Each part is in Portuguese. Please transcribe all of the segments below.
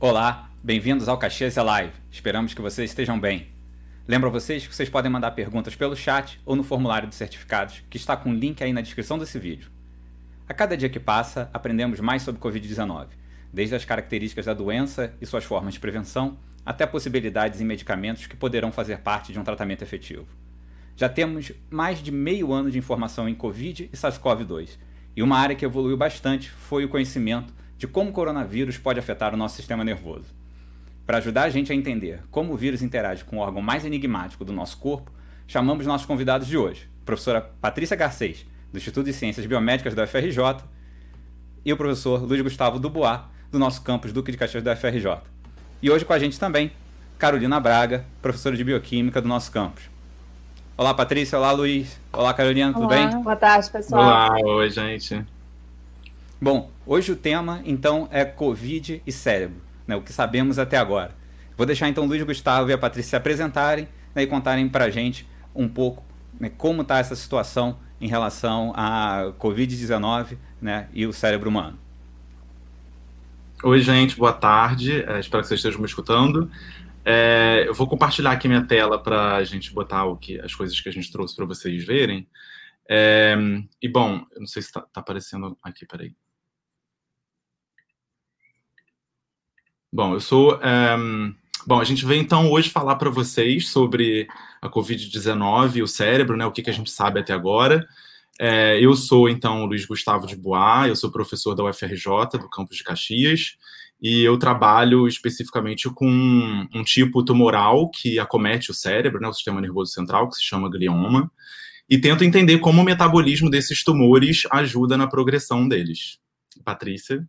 Olá, bem-vindos ao Caxias Live. Esperamos que vocês estejam bem. Lembro a vocês que vocês podem mandar perguntas pelo chat ou no formulário de certificados, que está com o link aí na descrição desse vídeo. A cada dia que passa, aprendemos mais sobre Covid-19, desde as características da doença e suas formas de prevenção, até possibilidades em medicamentos que poderão fazer parte de um tratamento efetivo. Já temos mais de meio ano de informação em Covid e SARS-CoV-2, e uma área que evoluiu bastante foi o conhecimento de como o coronavírus pode afetar o nosso sistema nervoso. Para ajudar a gente a entender como o vírus interage com o órgão mais enigmático do nosso corpo, chamamos nossos convidados de hoje, a professora Patrícia Garcês, do Instituto de Ciências Biomédicas da UFRJ, e o professor Luiz Gustavo Dubois, do nosso campus Duque de Caxias da UFRJ. E hoje com a gente também, Carolina Braga, professora de Bioquímica do nosso campus. Olá, Patrícia. Olá, Luiz. Olá, Carolina. Tudo Olá, bem? Boa tarde, pessoal. Olá, oi, gente. Bom, hoje o tema, então, é Covid e cérebro, né, o que sabemos até agora. Vou deixar, então, o Luiz Gustavo e a Patrícia se apresentarem né, e contarem para a gente um pouco né, como está essa situação em relação à Covid-19 né, e o cérebro humano. Oi, gente, boa tarde. É, espero que vocês estejam me escutando. É, eu vou compartilhar aqui minha tela para a gente botar o que, as coisas que a gente trouxe para vocês verem. É, e bom, eu não sei se está tá aparecendo aqui, peraí. Bom, eu sou. Um, bom, a gente veio então hoje falar para vocês sobre a Covid-19 e o cérebro, né? O que, que a gente sabe até agora. É, eu sou então Luiz Gustavo de Bois, eu sou professor da UFRJ, do campus de Caxias, e eu trabalho especificamente com um, um tipo tumoral que acomete o cérebro, né, o sistema nervoso central, que se chama glioma, e tento entender como o metabolismo desses tumores ajuda na progressão deles. Patrícia?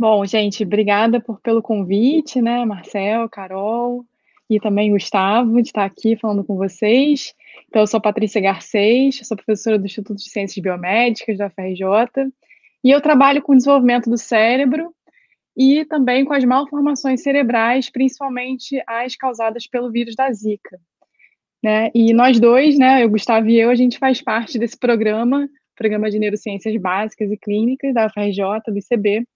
Bom, gente, obrigada por, pelo convite, né, Marcel, Carol e também Gustavo, de estar aqui falando com vocês. Então, eu sou Patrícia Garcês, sou professora do Instituto de Ciências Biomédicas da FRJ, e eu trabalho com o desenvolvimento do cérebro e também com as malformações cerebrais, principalmente as causadas pelo vírus da Zika. Né? E nós dois, né, o Gustavo e eu, a gente faz parte desse programa, Programa de Neurociências Básicas e Clínicas da FRJ, do ICB,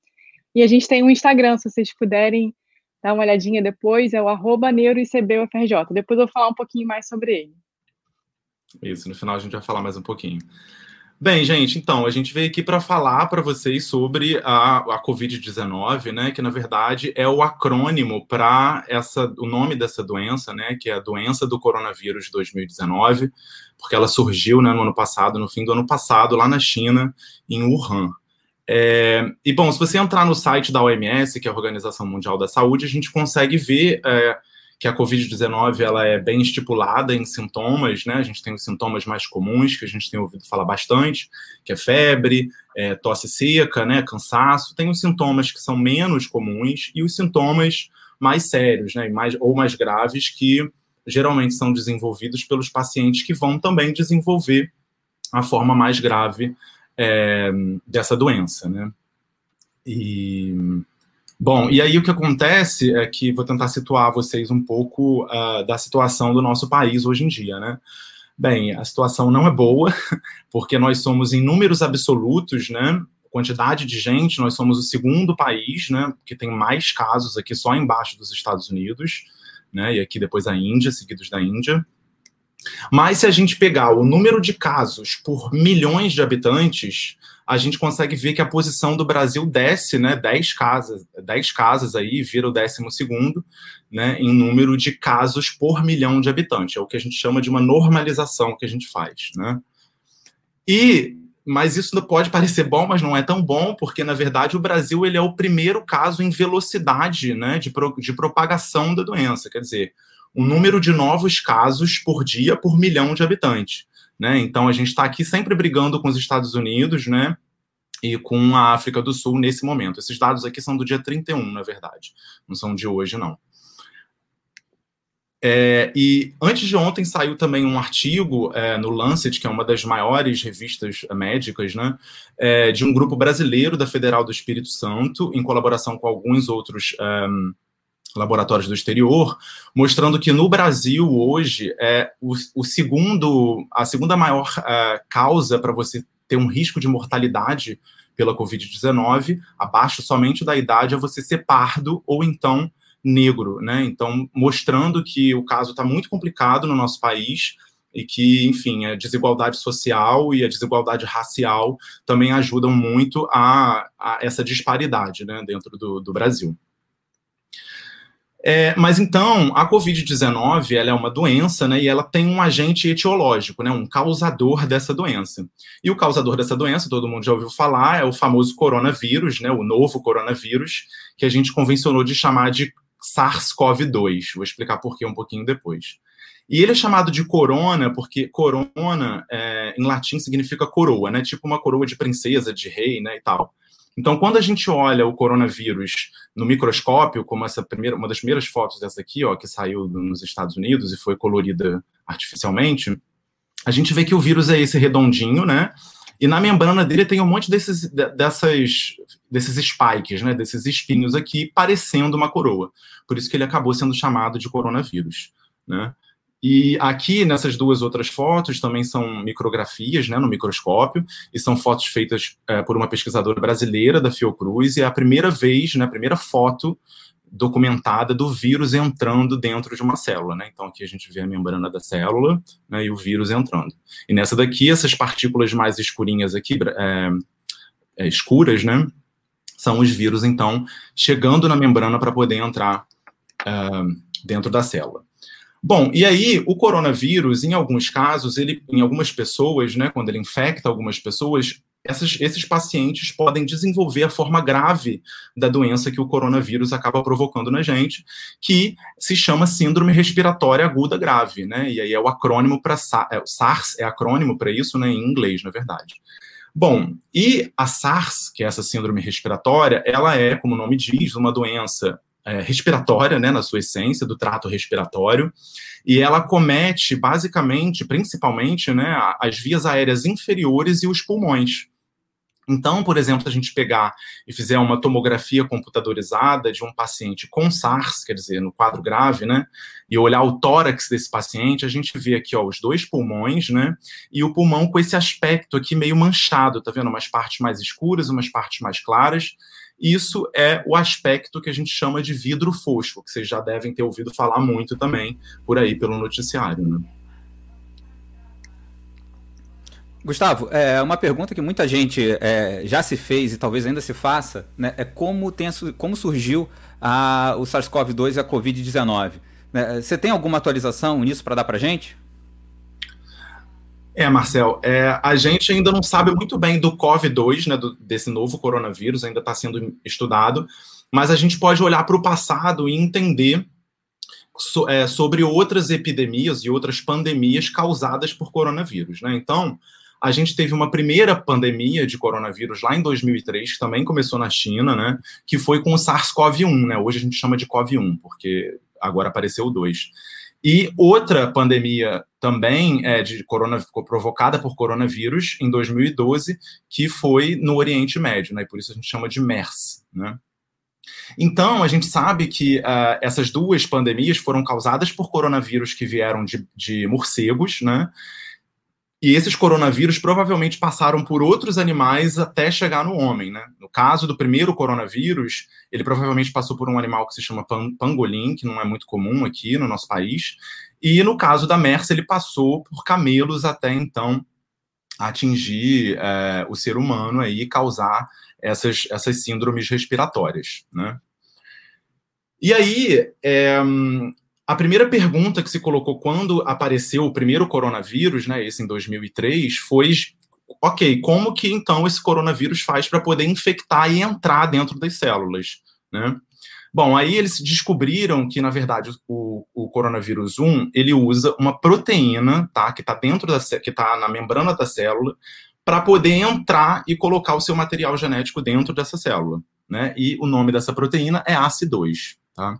e a gente tem um Instagram, se vocês puderem dar uma olhadinha depois, é o arroba neuroicbufrj. Depois eu vou falar um pouquinho mais sobre ele. Isso, no final a gente vai falar mais um pouquinho. Bem, gente, então, a gente veio aqui para falar para vocês sobre a, a Covid-19, né, que na verdade é o acrônimo para essa o nome dessa doença, né, que é a doença do coronavírus 2019, porque ela surgiu né, no ano passado, no fim do ano passado, lá na China, em Wuhan. É, e bom, se você entrar no site da OMS, que é a Organização Mundial da Saúde, a gente consegue ver é, que a Covid-19 ela é bem estipulada em sintomas, né? A gente tem os sintomas mais comuns que a gente tem ouvido falar bastante, que é febre, é, tosse seca, né? Cansaço. Tem os sintomas que são menos comuns e os sintomas mais sérios, né? Mais, ou mais graves que geralmente são desenvolvidos pelos pacientes que vão também desenvolver a forma mais grave é, dessa doença, né? E bom, e aí o que acontece é que vou tentar situar vocês um pouco uh, da situação do nosso país hoje em dia, né? Bem, a situação não é boa, porque nós somos em números absolutos, né? Quantidade de gente, nós somos o segundo país, né? Que tem mais casos aqui só embaixo dos Estados Unidos, né? E aqui depois a Índia, seguidos da Índia. Mas se a gente pegar o número de casos por milhões de habitantes, a gente consegue ver que a posição do Brasil desce, né, 10 casas, 10 casas aí, vira o décimo segundo, né, em número de casos por milhão de habitantes. É o que a gente chama de uma normalização que a gente faz, né? E mas isso pode parecer bom, mas não é tão bom, porque na verdade o Brasil ele é o primeiro caso em velocidade, né, de, pro, de propagação da doença. Quer dizer, o número de novos casos por dia por milhão de habitantes. Né? Então a gente está aqui sempre brigando com os Estados Unidos, né? E com a África do Sul nesse momento. Esses dados aqui são do dia 31, na verdade. Não são de hoje, não. É, e antes de ontem saiu também um artigo é, no Lancet, que é uma das maiores revistas médicas, né, é, de um grupo brasileiro da Federal do Espírito Santo, em colaboração com alguns outros um, laboratórios do exterior, mostrando que no Brasil hoje é o, o segundo, a segunda maior uh, causa para você ter um risco de mortalidade pela Covid-19, abaixo somente da idade, é você ser pardo ou então negro, né? Então, mostrando que o caso está muito complicado no nosso país e que, enfim, a desigualdade social e a desigualdade racial também ajudam muito a, a essa disparidade né, dentro do, do Brasil. É, mas então, a Covid-19 ela é uma doença, né, e ela tem um agente etiológico, né, um causador dessa doença. E o causador dessa doença, todo mundo já ouviu falar, é o famoso coronavírus, né, o novo coronavírus, que a gente convencionou de chamar de SARS-CoV-2. Vou explicar por que um pouquinho depois. E ele é chamado de corona porque corona, é, em latim, significa coroa, né? Tipo uma coroa de princesa, de rei, né, e tal. Então, quando a gente olha o coronavírus no microscópio, como essa primeira, uma das primeiras fotos dessa aqui, ó, que saiu nos Estados Unidos e foi colorida artificialmente, a gente vê que o vírus é esse redondinho, né? E na membrana dele tem um monte desses, dessas, desses spikes, né? Desses espinhos aqui, parecendo uma coroa. Por isso que ele acabou sendo chamado de coronavírus, né? E aqui, nessas duas outras fotos, também são micrografias, né, no microscópio, e são fotos feitas é, por uma pesquisadora brasileira da Fiocruz, e é a primeira vez, né, a primeira foto documentada do vírus entrando dentro de uma célula, né? Então aqui a gente vê a membrana da célula né, e o vírus entrando. E nessa daqui, essas partículas mais escurinhas aqui, é, é, escuras, né? São os vírus, então, chegando na membrana para poder entrar dentro da célula. Bom, e aí o coronavírus, em alguns casos, ele, em algumas pessoas, né, quando ele infecta algumas pessoas, essas, esses pacientes podem desenvolver a forma grave da doença que o coronavírus acaba provocando na gente, que se chama síndrome respiratória aguda grave, né? E aí é o acrônimo para é, SARS é acrônimo para isso, né, em inglês, na verdade. Bom, e a SARS, que é essa síndrome respiratória, ela é, como o nome diz, uma doença é, respiratória, né, na sua essência, do trato respiratório, e ela comete, basicamente, principalmente, né, as vias aéreas inferiores e os pulmões. Então, por exemplo, a gente pegar e fizer uma tomografia computadorizada de um paciente com SARS, quer dizer, no quadro grave, né, e olhar o tórax desse paciente, a gente vê aqui, ó, os dois pulmões, né, e o pulmão com esse aspecto aqui meio manchado, tá vendo? Umas partes mais escuras, umas partes mais claras, isso é o aspecto que a gente chama de vidro fosco, que vocês já devem ter ouvido falar muito também por aí pelo noticiário. Né? Gustavo, é uma pergunta que muita gente é, já se fez e talvez ainda se faça, né, é como, tem, como surgiu a, o SARS-CoV-2 e a Covid-19. Né, você tem alguma atualização nisso para dar para gente? É, Marcel, é, a gente ainda não sabe muito bem do COVID-2, né, do, desse novo coronavírus, ainda está sendo estudado, mas a gente pode olhar para o passado e entender so, é, sobre outras epidemias e outras pandemias causadas por coronavírus. Né? Então, a gente teve uma primeira pandemia de coronavírus lá em 2003, que também começou na China, né, que foi com o SARS-CoV-1, né, hoje a gente chama de CoV-1, porque agora apareceu o 2. E outra pandemia também é de corona, provocada por coronavírus em 2012, que foi no Oriente Médio, né? E por isso a gente chama de MERS, né? Então, a gente sabe que uh, essas duas pandemias foram causadas por coronavírus que vieram de, de morcegos, né? E esses coronavírus provavelmente passaram por outros animais até chegar no homem, né? No caso do primeiro coronavírus, ele provavelmente passou por um animal que se chama pangolim, que não é muito comum aqui no nosso país. E no caso da MERS, ele passou por camelos até então atingir é, o ser humano aí e causar essas, essas síndromes respiratórias, né? E aí, é, a primeira pergunta que se colocou quando apareceu o primeiro coronavírus, né, esse em 2003, foi: ok, como que então esse coronavírus faz para poder infectar e entrar dentro das células, né? Bom, aí eles descobriram que, na verdade, o, o coronavírus 1, ele usa uma proteína, tá, que está dentro da que está na membrana da célula, para poder entrar e colocar o seu material genético dentro dessa célula, né? E o nome dessa proteína é ACE2, tá?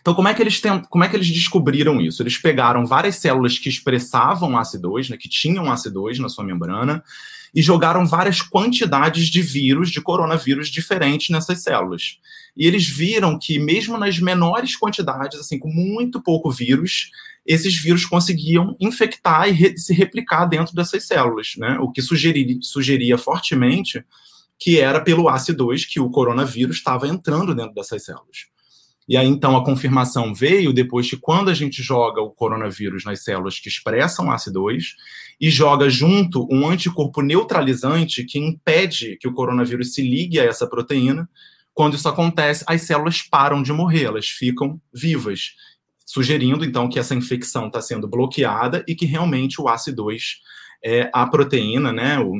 Então, como é que eles como é que eles descobriram isso? Eles pegaram várias células que expressavam AC2, né, que tinham AC2 na sua membrana, e jogaram várias quantidades de vírus, de coronavírus diferentes nessas células. E eles viram que, mesmo nas menores quantidades, assim, com muito pouco vírus, esses vírus conseguiam infectar e re se replicar dentro dessas células, né? O que sugeria, sugeria fortemente que era pelo AC2 que o coronavírus estava entrando dentro dessas células. E aí, então, a confirmação veio depois que, quando a gente joga o coronavírus nas células que expressam AC2 e joga junto um anticorpo neutralizante que impede que o coronavírus se ligue a essa proteína, quando isso acontece, as células param de morrer, elas ficam vivas, sugerindo, então, que essa infecção está sendo bloqueada e que realmente o AC2 é a proteína, né, o,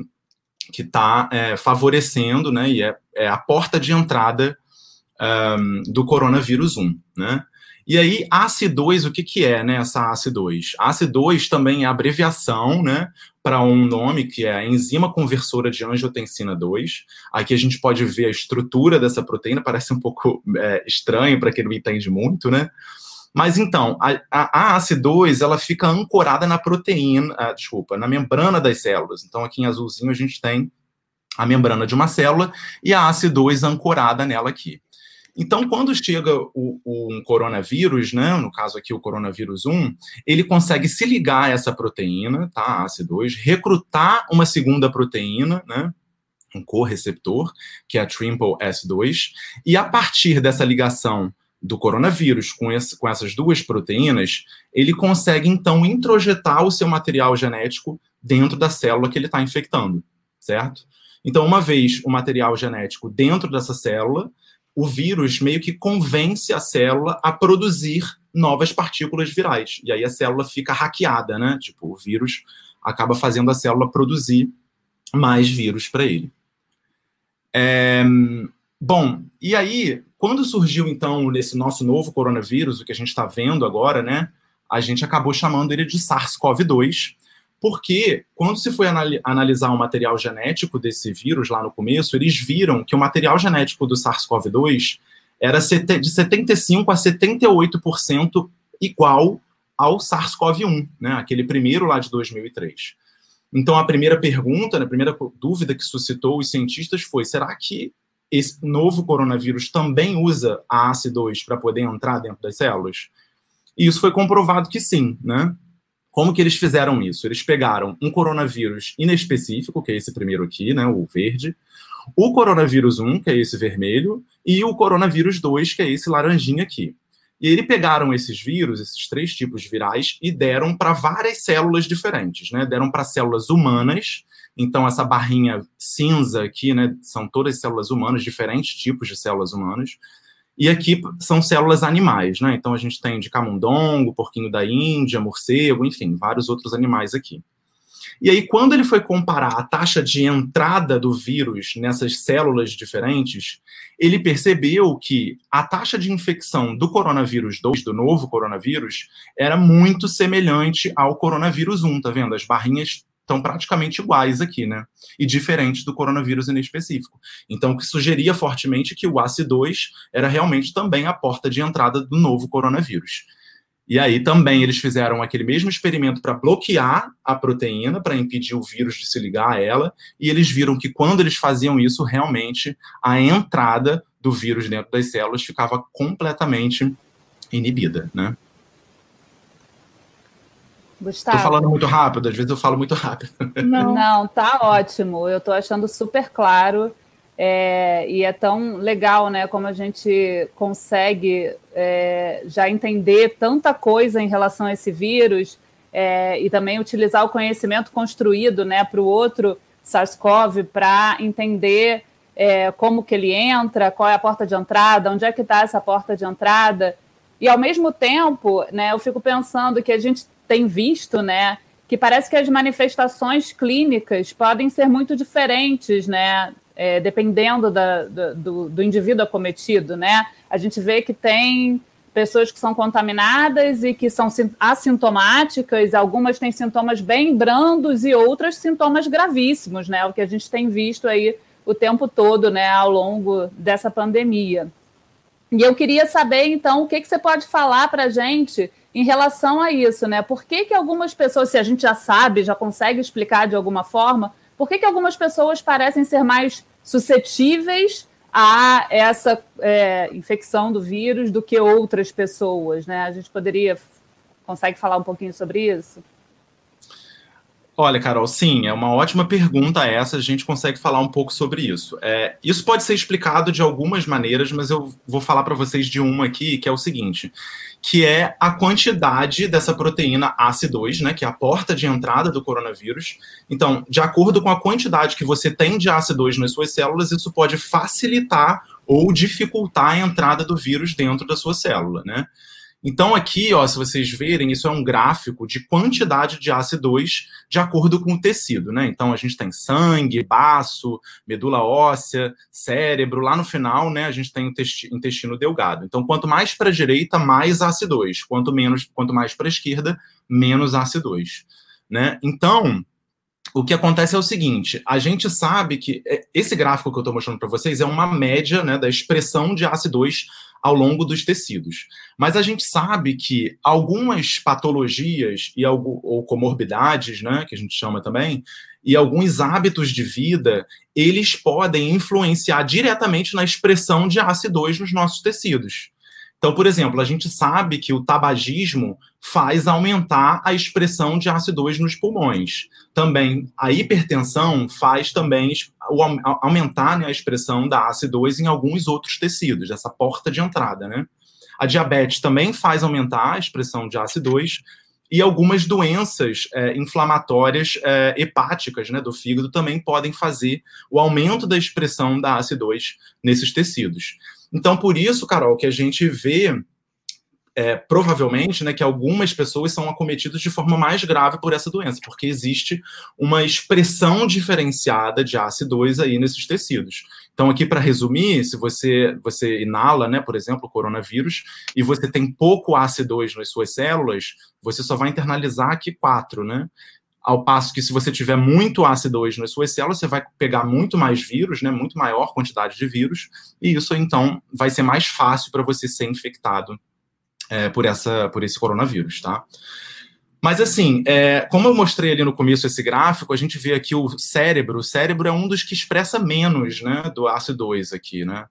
que está é, favorecendo, né, e é, é a porta de entrada um, do coronavírus 1, né? E aí, ACE2, o que, que é, né, essa ACE2? ACE2 também é abreviação, né, para um nome que é a enzima conversora de angiotensina 2. Aqui a gente pode ver a estrutura dessa proteína, parece um pouco é, estranho para quem não entende muito, né? Mas então, a, a, a ACE2, ela fica ancorada na proteína, ah, desculpa, na membrana das células. Então, aqui em azulzinho a gente tem a membrana de uma célula e a ACE2 ancorada nela aqui. Então, quando chega o, o, um coronavírus, né, no caso aqui o coronavírus 1, ele consegue se ligar a essa proteína, tá, AC2, recrutar uma segunda proteína, né, um correceptor, que é a triple S2, e a partir dessa ligação do coronavírus com, esse, com essas duas proteínas, ele consegue então introjetar o seu material genético dentro da célula que ele está infectando, certo? Então, uma vez o material genético dentro dessa célula, o vírus meio que convence a célula a produzir novas partículas virais. E aí a célula fica hackeada, né? Tipo, o vírus acaba fazendo a célula produzir mais vírus para ele. É... Bom, e aí, quando surgiu então nesse nosso novo coronavírus, o que a gente está vendo agora, né? A gente acabou chamando ele de SARS-CoV-2, porque quando se foi analisar o material genético desse vírus lá no começo, eles viram que o material genético do SARS-CoV-2 era de 75 a 78% igual ao SARS-CoV-1, né, aquele primeiro lá de 2003. Então, a primeira pergunta, né, a primeira dúvida que suscitou os cientistas foi: será que esse novo coronavírus também usa a ACE2 para poder entrar dentro das células? E isso foi comprovado que sim, né? Como que eles fizeram isso? Eles pegaram um coronavírus inespecífico, que é esse primeiro aqui, né, o verde, o coronavírus 1, que é esse vermelho, e o coronavírus 2, que é esse laranjinha aqui. E eles pegaram esses vírus, esses três tipos virais, e deram para várias células diferentes, né? Deram para células humanas, então essa barrinha cinza aqui, né, são todas células humanas, diferentes tipos de células humanas. E aqui são células animais, né? Então a gente tem de camundongo, porquinho da Índia, morcego, enfim, vários outros animais aqui. E aí, quando ele foi comparar a taxa de entrada do vírus nessas células diferentes, ele percebeu que a taxa de infecção do coronavírus 2, do novo coronavírus, era muito semelhante ao coronavírus 1, tá vendo? As barrinhas estão praticamente iguais aqui, né? E diferentes do coronavírus inespecífico. Então, que sugeria fortemente que o AC2 era realmente também a porta de entrada do novo coronavírus. E aí também eles fizeram aquele mesmo experimento para bloquear a proteína, para impedir o vírus de se ligar a ela, e eles viram que quando eles faziam isso, realmente a entrada do vírus dentro das células ficava completamente inibida, né? Gustavo. Tô falando muito rápido, às vezes eu falo muito rápido. Não, Não tá ótimo. Eu tô achando super claro. É, e é tão legal, né? Como a gente consegue é, já entender tanta coisa em relação a esse vírus é, e também utilizar o conhecimento construído, né, para o outro SARS-CoV para entender é, como que ele entra, qual é a porta de entrada, onde é que está essa porta de entrada. E ao mesmo tempo, né, eu fico pensando que a gente tem visto, né, que parece que as manifestações clínicas podem ser muito diferentes, né, é, dependendo da, do, do indivíduo acometido, né? A gente vê que tem pessoas que são contaminadas e que são assintomáticas, algumas têm sintomas bem brandos e outras sintomas gravíssimos, né? O que a gente tem visto aí o tempo todo, né, ao longo dessa pandemia. E eu queria saber, então, o que, que você pode falar para a gente em relação a isso, né? Por que, que algumas pessoas, se a gente já sabe, já consegue explicar de alguma forma, por que, que algumas pessoas parecem ser mais suscetíveis a essa é, infecção do vírus do que outras pessoas, né? A gente poderia consegue falar um pouquinho sobre isso? Olha, Carol, sim, é uma ótima pergunta essa, a gente consegue falar um pouco sobre isso. É, isso pode ser explicado de algumas maneiras, mas eu vou falar para vocês de uma aqui, que é o seguinte, que é a quantidade dessa proteína AC2, né, que é a porta de entrada do coronavírus. Então, de acordo com a quantidade que você tem de AC2 nas suas células, isso pode facilitar ou dificultar a entrada do vírus dentro da sua célula, né? Então, aqui, ó, se vocês verem, isso é um gráfico de quantidade de AC2 de acordo com o tecido, né? Então, a gente tem sangue, baço, medula óssea, cérebro. Lá no final, né, a gente tem o intestino delgado. Então, quanto mais para a direita, mais AC2. Quanto, menos, quanto mais para a esquerda, menos AC2. Né? Então, o que acontece é o seguinte: a gente sabe que é, esse gráfico que eu estou mostrando para vocês é uma média né, da expressão de AC2 ao longo dos tecidos. Mas a gente sabe que algumas patologias e ou comorbidades, né, que a gente chama também, e alguns hábitos de vida, eles podem influenciar diretamente na expressão de AC2 nos nossos tecidos. Então, por exemplo, a gente sabe que o tabagismo faz aumentar a expressão de AC2 nos pulmões. Também a hipertensão faz também aumentar né, a expressão da AC2 em alguns outros tecidos, essa porta de entrada, né? A diabetes também faz aumentar a expressão de AC2 e algumas doenças é, inflamatórias é, hepáticas né, do fígado também podem fazer o aumento da expressão da AC2 nesses tecidos. Então, por isso, Carol, que a gente vê é, provavelmente, né, que algumas pessoas são acometidas de forma mais grave por essa doença, porque existe uma expressão diferenciada de AC2 aí nesses tecidos. Então, aqui para resumir, se você você inala, né, por exemplo, o coronavírus, e você tem pouco AC2 nas suas células, você só vai internalizar aqui quatro, né? Ao passo que se você tiver muito AC2 nas suas células, você vai pegar muito mais vírus, né, muito maior quantidade de vírus, e isso então vai ser mais fácil para você ser infectado é, por, essa, por esse coronavírus, tá? Mas assim, é, como eu mostrei ali no começo esse gráfico, a gente vê aqui o cérebro. O cérebro é um dos que expressa menos, né, do AC2 aqui, né?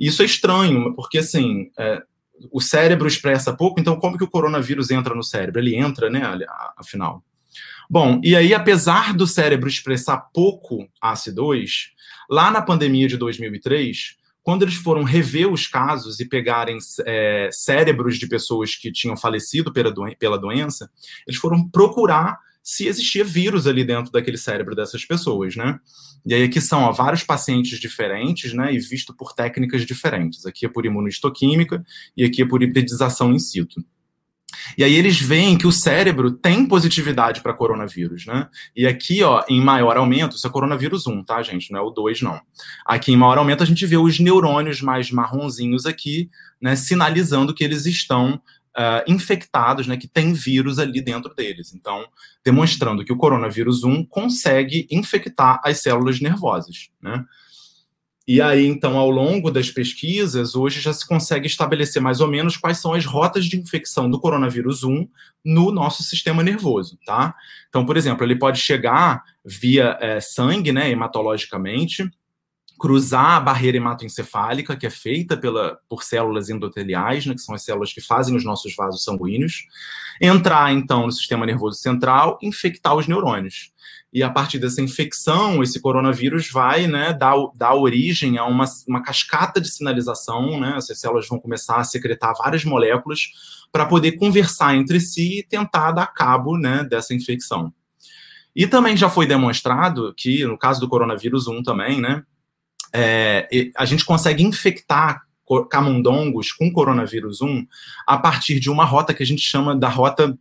Isso é estranho, porque assim, é, o cérebro expressa pouco, então como que o coronavírus entra no cérebro? Ele entra, né, afinal. Bom, e aí, apesar do cérebro expressar pouco AC2, lá na pandemia de 2003, quando eles foram rever os casos e pegarem é, cérebros de pessoas que tinham falecido pela, doen pela doença, eles foram procurar se existia vírus ali dentro daquele cérebro dessas pessoas, né? E aí aqui são ó, vários pacientes diferentes, né? E visto por técnicas diferentes. Aqui é por imunohistoquímica e aqui é por hibridização in situ. E aí eles veem que o cérebro tem positividade para coronavírus, né? E aqui, ó, em maior aumento, isso é coronavírus 1, tá, gente? Não é o 2, não. Aqui em maior aumento a gente vê os neurônios mais marronzinhos aqui, né, sinalizando que eles estão uh, infectados, né, que tem vírus ali dentro deles. Então, demonstrando que o coronavírus 1 consegue infectar as células nervosas, né? E aí, então, ao longo das pesquisas, hoje já se consegue estabelecer mais ou menos quais são as rotas de infecção do coronavírus 1 no nosso sistema nervoso, tá? Então, por exemplo, ele pode chegar via é, sangue, né, hematologicamente, cruzar a barreira hematoencefálica, que é feita pela, por células endoteliais, né, que são as células que fazem os nossos vasos sanguíneos, entrar, então, no sistema nervoso central, infectar os neurônios e a partir dessa infecção, esse coronavírus vai né, dar, dar origem a uma, uma cascata de sinalização, né? Essas células vão começar a secretar várias moléculas para poder conversar entre si e tentar dar cabo né, dessa infecção. E também já foi demonstrado que, no caso do coronavírus 1 também, né, é, a gente consegue infectar camundongos com coronavírus 1 a partir de uma rota que a gente chama da rota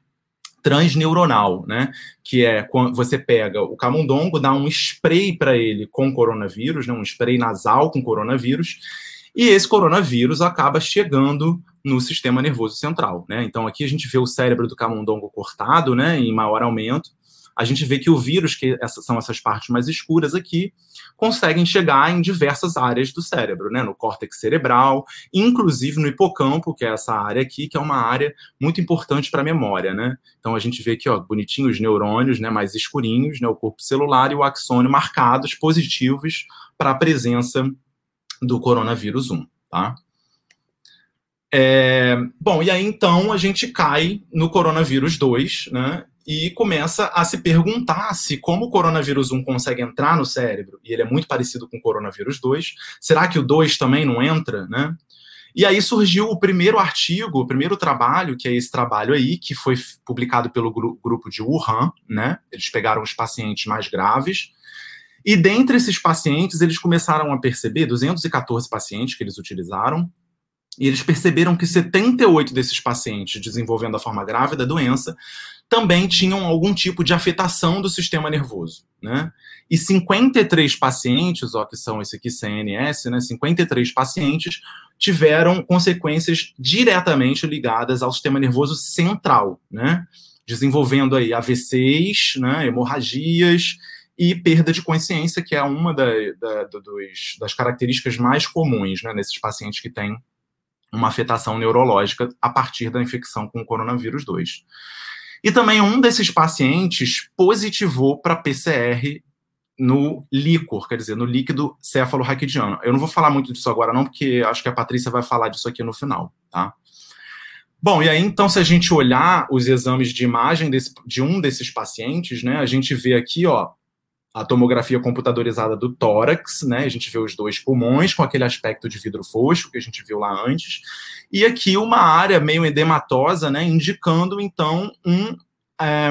transneuronal, né? Que é quando você pega o camundongo, dá um spray para ele com coronavírus, né? Um spray nasal com coronavírus, e esse coronavírus acaba chegando no sistema nervoso central, né? Então aqui a gente vê o cérebro do camundongo cortado, né? Em maior aumento, a gente vê que o vírus, que essas, são essas partes mais escuras aqui, conseguem chegar em diversas áreas do cérebro, né? No córtex cerebral, inclusive no hipocampo, que é essa área aqui, que é uma área muito importante para a memória, né? Então a gente vê aqui, ó, bonitinho os neurônios, né? Mais escurinhos, né? O corpo celular e o axônio marcados, positivos para a presença do coronavírus 1, tá? É, bom, e aí então a gente cai no coronavírus 2, né? E começa a se perguntar se, como o coronavírus 1 consegue entrar no cérebro, e ele é muito parecido com o coronavírus 2, será que o 2 também não entra, né? E aí surgiu o primeiro artigo, o primeiro trabalho, que é esse trabalho aí, que foi publicado pelo grupo de Wuhan, né? Eles pegaram os pacientes mais graves, e dentre esses pacientes, eles começaram a perceber, 214 pacientes que eles utilizaram, e eles perceberam que 78 desses pacientes desenvolvendo a forma grave da doença também tinham algum tipo de afetação do sistema nervoso, né? E 53 pacientes, ó, que são esse aqui CNS, né? 53 pacientes tiveram consequências diretamente ligadas ao sistema nervoso central, né? Desenvolvendo aí AVCs, né? Hemorragias e perda de consciência, que é uma da, da, dos, das características mais comuns, né? Nesses pacientes que têm uma afetação neurológica a partir da infecção com o coronavírus 2. E também um desses pacientes positivou para PCR no líquor, quer dizer, no líquido céfalo-raquidiano. Eu não vou falar muito disso agora não, porque acho que a Patrícia vai falar disso aqui no final, tá? Bom, e aí então, se a gente olhar os exames de imagem desse, de um desses pacientes, né, a gente vê aqui, ó, a tomografia computadorizada do tórax, né? A gente vê os dois pulmões com aquele aspecto de vidro fosco que a gente viu lá antes, e aqui uma área meio edematosa, né? Indicando então um é,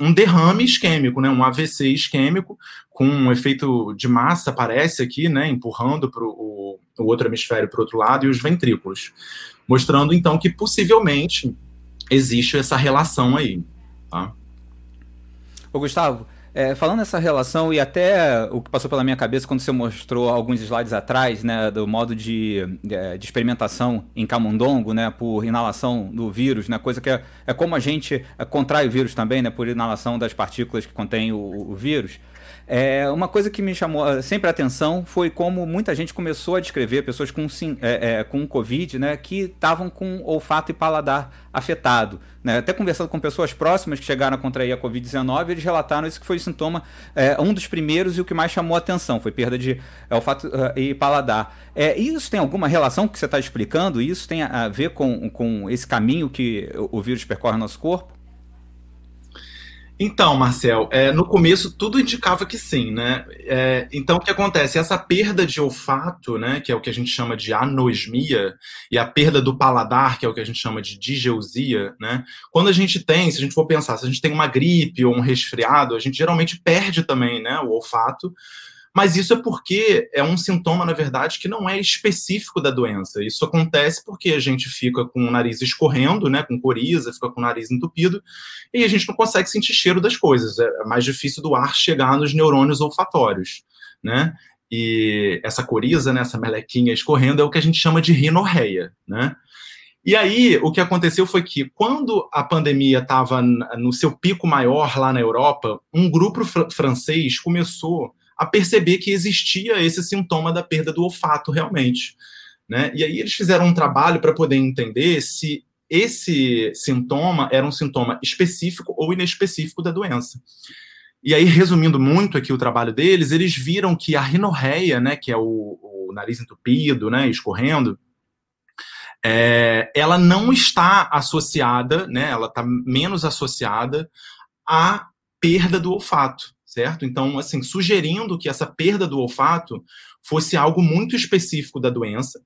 um derrame isquêmico, né, um AVC isquêmico, com um efeito de massa, parece aqui, né, empurrando pro, o, o outro hemisfério para o outro lado e os ventrículos, mostrando então que possivelmente existe essa relação aí. Tá? Ô, Gustavo, é, falando nessa relação e até o que passou pela minha cabeça quando você mostrou alguns slides atrás, né, do modo de, de, de experimentação em camundongo, né, por inalação do vírus, né, coisa que é, é como a gente é, contrai o vírus também, né, por inalação das partículas que contém o, o vírus. É, uma coisa que me chamou eh, sempre a atenção foi como muita gente começou a descrever pessoas com, é, é, com Covid, né, que estavam com olfato e paladar afetado. Né? Até conversando com pessoas próximas que chegaram a contrair a Covid-19, eles relataram isso que foi o sintoma, é, um dos primeiros e o que mais chamou a atenção, foi perda de olfato e paladar. É, isso tem alguma relação que você está explicando? Isso tem a ver com, com esse caminho que o vírus percorre no nosso corpo? Então, Marcel, é, no começo tudo indicava que sim, né? É, então, o que acontece? Essa perda de olfato, né, que é o que a gente chama de anosmia, e a perda do paladar, que é o que a gente chama de digeusia, né? Quando a gente tem, se a gente for pensar, se a gente tem uma gripe ou um resfriado, a gente geralmente perde também, né, o olfato, mas isso é porque é um sintoma, na verdade, que não é específico da doença. Isso acontece porque a gente fica com o nariz escorrendo, né, com coriza, fica com o nariz entupido, e a gente não consegue sentir cheiro das coisas. É mais difícil do ar chegar nos neurônios olfatórios, né? E essa coriza, né, essa melequinha escorrendo, é o que a gente chama de rinorreia, né? E aí, o que aconteceu foi que, quando a pandemia estava no seu pico maior lá na Europa, um grupo fr francês começou a perceber que existia esse sintoma da perda do olfato realmente. Né? E aí eles fizeram um trabalho para poder entender se esse sintoma era um sintoma específico ou inespecífico da doença. E aí, resumindo muito aqui o trabalho deles, eles viram que a rinorreia, né, que é o, o nariz entupido, né, escorrendo, é, ela não está associada, né, ela está menos associada à perda do olfato certo? Então, assim, sugerindo que essa perda do olfato fosse algo muito específico da doença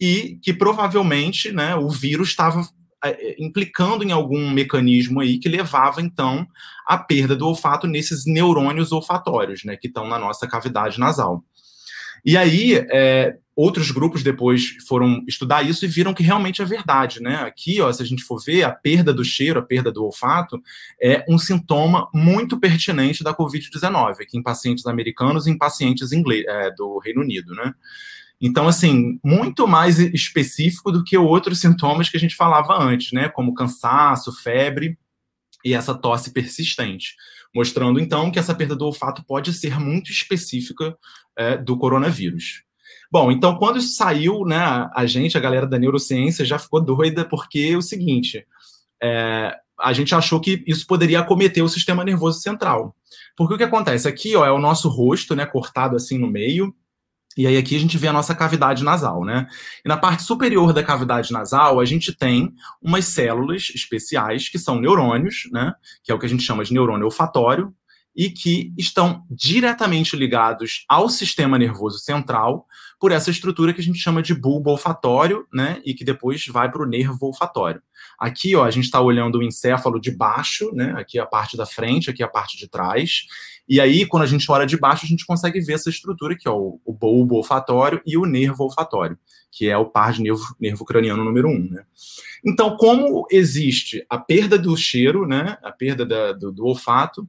e que provavelmente, né, o vírus estava é, implicando em algum mecanismo aí que levava então à perda do olfato nesses neurônios olfatórios, né, que estão na nossa cavidade nasal. E aí, é, outros grupos depois foram estudar isso e viram que realmente é verdade, né? Aqui, ó, se a gente for ver, a perda do cheiro, a perda do olfato, é um sintoma muito pertinente da Covid-19, aqui em pacientes americanos e em pacientes inglês, é, do Reino Unido, né? Então, assim, muito mais específico do que outros sintomas que a gente falava antes, né? Como cansaço, febre e essa tosse persistente mostrando então que essa perda do olfato pode ser muito específica é, do coronavírus. Bom, então quando isso saiu, né, a gente, a galera da neurociência, já ficou doida porque é o seguinte, é, a gente achou que isso poderia acometer o sistema nervoso central. Porque o que acontece? Aqui ó, é o nosso rosto, né, cortado assim no meio, E aí aqui a gente vê a nossa cavidade nasal, né? E na parte superior da cavidade nasal, a gente tem umas células especiais que são neurônios, né? Que é o que a gente chama de neurônio olfatório e que estão diretamente ligados ao sistema nervoso central por essa estrutura que a gente chama de bulbo olfatório, né? E que depois vai para o nervo olfatório. Aqui, ó, a gente está olhando o encéfalo de baixo, né? Aqui a parte da frente, aqui a parte de trás. E aí, quando a gente olha de baixo, a gente consegue ver essa estrutura que é o, bulbo olfatório e o nervo olfatório, que é o par de nervo, nervo craniano número um. Né? Então, como existe a perda do cheiro, né, a perda da, do, do olfato,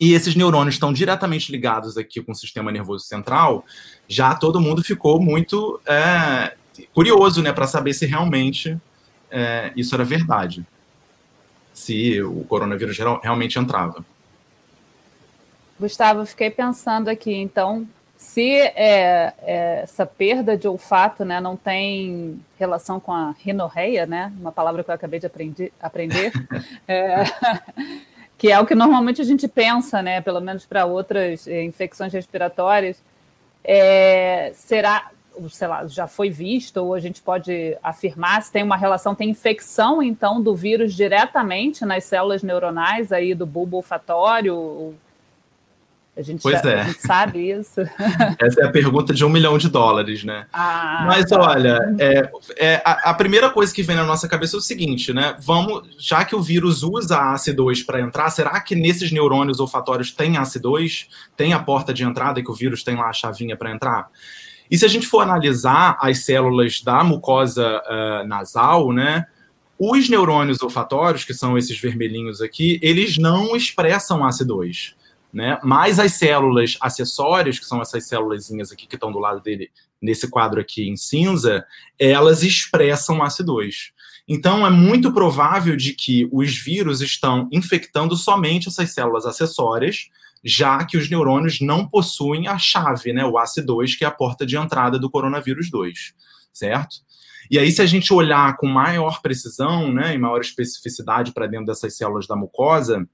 e esses neurônios estão diretamente ligados aqui com o sistema nervoso central, já todo mundo ficou muito é, curioso né, para saber se realmente é, isso era verdade. Se o coronavírus realmente entrava. Gustavo, fiquei pensando aqui, então, se é, é, essa perda de olfato né, não tem relação com a rinorreia, né, uma palavra que eu acabei de aprendi, aprender, é, que é o que normalmente a gente pensa, né, pelo menos para outras é, infecções respiratórias, é, será, sei lá, já foi visto, ou a gente pode afirmar se tem uma relação, tem infecção, então, do vírus diretamente nas células neuronais aí do bulbo olfatório, a gente, pois já, é. a gente sabe isso. Essa é a pergunta de um milhão de dólares, né? Ah, Mas tá. olha, é, é, a, a, primeira coisa que vem na nossa cabeça é o seguinte, né? Vamos, já que o vírus usa a AC2 para entrar, será que nesses neurônios olfatórios tem AC2? Tem a porta de entrada que o vírus tem lá a chavinha para entrar? E se a gente for analisar as células da mucosa uh, nasal, né? Os neurônios olfatórios, que são esses vermelhinhos aqui, eles não expressam AC2 né? Mas as células acessórias, que são essas células aqui que estão do lado dele, nesse quadro aqui em cinza, elas expressam AC2. Então, é muito provável de que os vírus estão infectando somente essas células acessórias, já que os neurônios não possuem a chave, né, o AC2, que é a porta de entrada do coronavírus 2, certo? E aí, se a gente olhar com maior precisão, né, e maior especificidade para dentro dessas células da mucosa,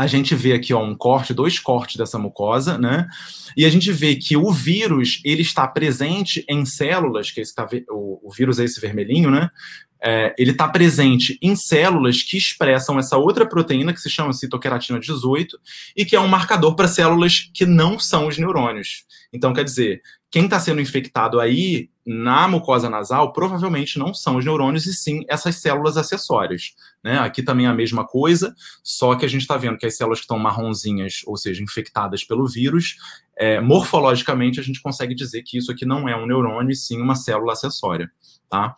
a gente vê aqui ó, um corte, dois cortes dessa mucosa, né? E a gente vê que o vírus ele está presente em células, que esse tá, o, o vírus é esse vermelhinho, né? É, ele está presente em células que expressam essa outra proteína que se chama citoqueratina 18 e que é um marcador para células que não são os neurônios. Então, quer dizer, quem está sendo infectado aí na mucosa nasal provavelmente não são os neurônios e sim essas células acessórias. Né? Aqui também é a mesma coisa, só que a gente está vendo que as células que estão marronzinhas, ou seja, infectadas pelo vírus, é, morfologicamente a gente consegue dizer que isso aqui não é um neurônio e sim uma célula acessória. Tá?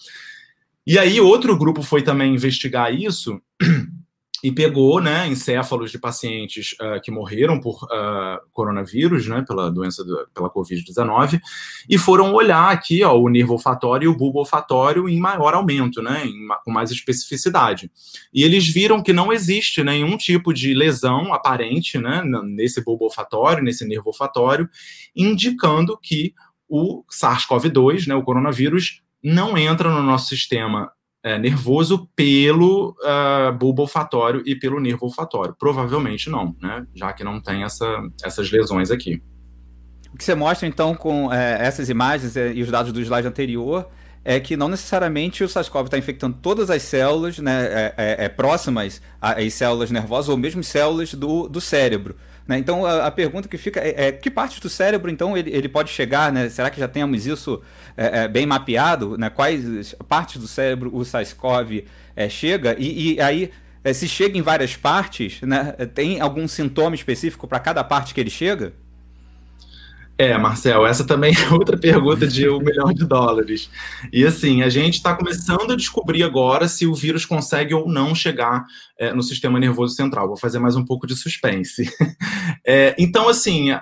E aí outro grupo foi também investigar isso e pegou né, encéfalos de pacientes uh, que morreram por uh, coronavírus, né, pela doença, do, pela Covid-19, e foram olhar aqui ó, o nervo olfatório e o bulbo olfatório em maior aumento, né, em, com mais especificidade. E eles viram que não existe nenhum tipo de lesão aparente né, nesse bulbo olfatório, nesse nervo olfatório, indicando que o SARS-CoV-2, né, o coronavírus, não entra no nosso sistema é, nervoso pelo uh, bulbo olfatório e pelo nervo olfatório. Provavelmente não, né? Já que não tem essa, essas lesões aqui. O que você mostra, então, com é, essas imagens é, e os dados do slide anterior é que não necessariamente o SARS-CoV está infectando todas as células né, é, é, próximas às células nervosas ou mesmo células do, do cérebro. Né? Então a, a, pergunta que fica é, é, que partes do cérebro então ele, ele pode chegar? Né? Será que já temos isso é, é bem mapeado? Né? Quais partes do cérebro o SARS-CoV é, chega? E, e aí é, se chega em várias partes, né? tem algum sintoma específico para cada parte que ele chega? É, Marcel, essa também é outra pergunta de um milhão de dólares. E assim, a gente está começando a descobrir agora se o vírus consegue ou não chegar é, no sistema nervoso central. Vou fazer mais um pouco de suspense. É, então, assim, é,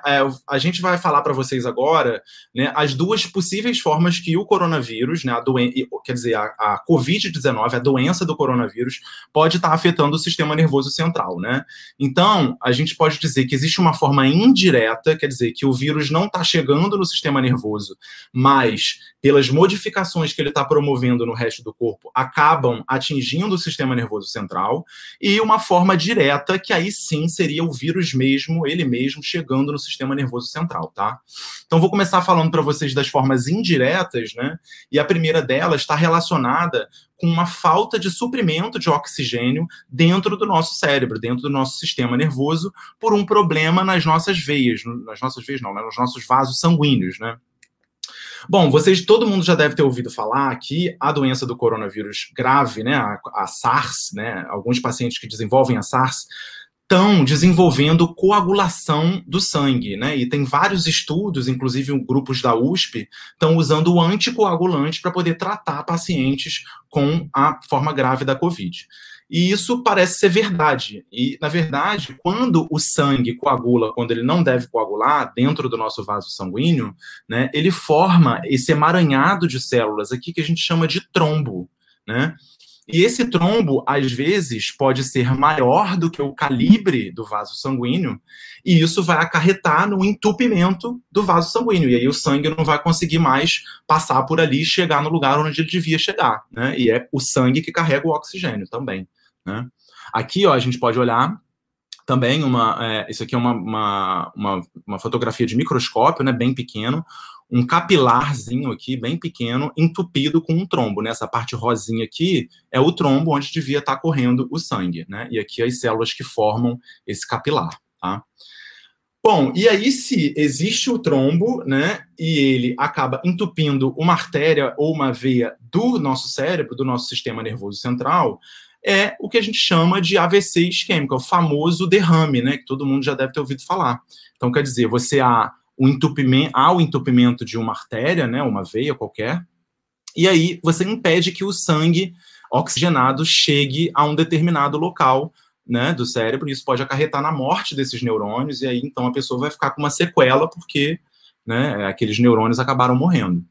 a gente vai falar para vocês agora né, as duas possíveis formas que o coronavírus, né, a doen quer dizer, a, a Covid-19, a doença do coronavírus, pode estar tá afetando o sistema nervoso central. Né? Então, a gente pode dizer que existe uma forma indireta, quer dizer, que o vírus não está chegando no sistema nervoso, mas pelas modificações que ele está promovendo no resto do corpo, acabam atingindo o sistema nervoso central, e uma forma direta, que aí sim seria o vírus mesmo, ele mesmo, chegando no sistema nervoso central, tá? Então, vou começar falando para vocês das formas indiretas, né? E a primeira delas está relacionada com uma falta de suprimento de oxigênio dentro do nosso cérebro, dentro do nosso sistema nervoso, por um problema nas nossas veias, nas nossas veias não, né, nos nossos vasos sanguíneos, né? Bom, vocês, todo mundo já deve ter ouvido falar que a doença do coronavírus grave, né, a, a SARS, né, alguns pacientes que desenvolvem a SARS estão desenvolvendo coagulação do sangue, né? E tem vários estudos, inclusive grupos da USP, estão usando o anticoagulante para poder tratar pacientes com a forma grave da Covid. E isso parece ser verdade. E, na verdade, quando o sangue coagula, quando ele não deve coagular, dentro do nosso vaso sanguíneo, né, ele forma esse emaranhado de células aqui que a gente chama de trombo. Né? E esse trombo, às vezes, pode ser maior do que o calibre do vaso sanguíneo, e isso vai acarretar no entupimento do vaso sanguíneo. E aí o sangue não vai conseguir mais passar por ali e chegar no lugar onde ele devia chegar. Né? E é o sangue que carrega o oxigênio também. Né? Aqui, ó, a gente pode olhar também uma. É, isso aqui é uma, uma, uma, uma, fotografia de microscópio, né, bem pequeno, um capilarzinho aqui, bem pequeno, entupido com um trombo. Né? parte rosinha aqui é o trombo onde devia estar correndo o sangue, né? E aqui as células que formam esse capilar, tá? Bom, e aí se existe o trombo, né, e ele acaba entupindo uma artéria ou uma veia do nosso cérebro, do nosso sistema nervoso central, é o que a gente chama de AVC isquêmico, é o famoso derrame, né, que todo mundo já deve ter ouvido falar. Então, quer dizer, você há o entupimento, há o entupimento de uma artéria, né, uma veia qualquer, e aí você impede que o sangue oxigenado chegue a um determinado local né, do cérebro, e isso pode acarretar na morte desses neurônios, e aí então a pessoa vai ficar com uma sequela porque né, aqueles neurônios acabaram morrendo.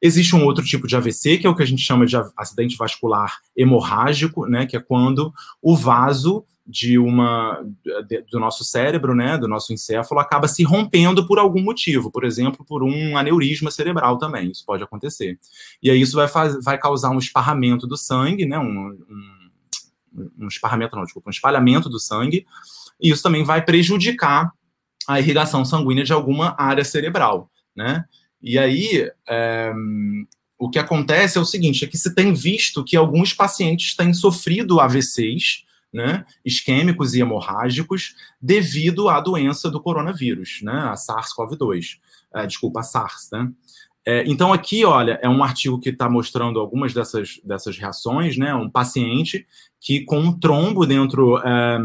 Existe um outro tipo de AVC, que é o que a gente chama de acidente vascular hemorrágico, né, que é quando o vaso de uma de, do nosso cérebro, né, do nosso encéfalo, acaba se rompendo por algum motivo, por exemplo, por um aneurisma cerebral também, isso pode acontecer. E aí isso vai, faz, vai causar um esparramento do sangue, né, um, um, um esparramento não, desculpa, um espalhamento do sangue, e isso também vai prejudicar a irrigação sanguínea de alguma área cerebral, né? E aí, é, o que acontece é o seguinte: é que se tem visto que alguns pacientes têm sofrido AVCs, né, isquêmicos e hemorrágicos, devido à doença do coronavírus, né, a SARS-CoV-2. É, desculpa, a SARS, né? É, então, aqui, olha, é um artigo que está mostrando algumas dessas, dessas reações, né? Um paciente que com um trombo dentro é,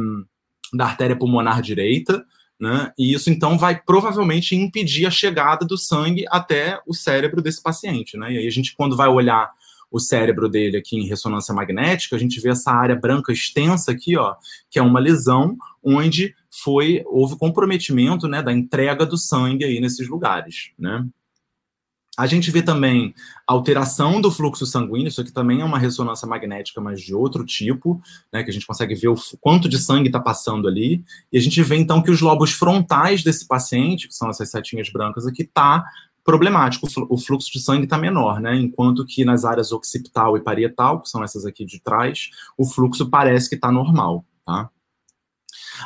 da artéria pulmonar direita, né? E isso então vai provavelmente impedir a chegada do sangue até o cérebro desse paciente, né? E aí a gente quando vai olhar o cérebro dele aqui em ressonância magnética, a gente vê essa área branca extensa aqui, ó, que é uma lesão onde foi houve comprometimento, né, da entrega do sangue aí nesses lugares, né? A gente vê também alteração do fluxo sanguíneo, isso aqui também é uma ressonância magnética, mas de outro tipo, né, que a gente consegue ver o quanto de sangue está passando ali, e a gente vê então que os lobos frontais desse paciente, que são essas setinhas brancas aqui, está problemático, o fluxo de sangue está menor, né? Enquanto que nas áreas occipital e parietal, que são essas aqui de trás, o fluxo parece que está normal, tá?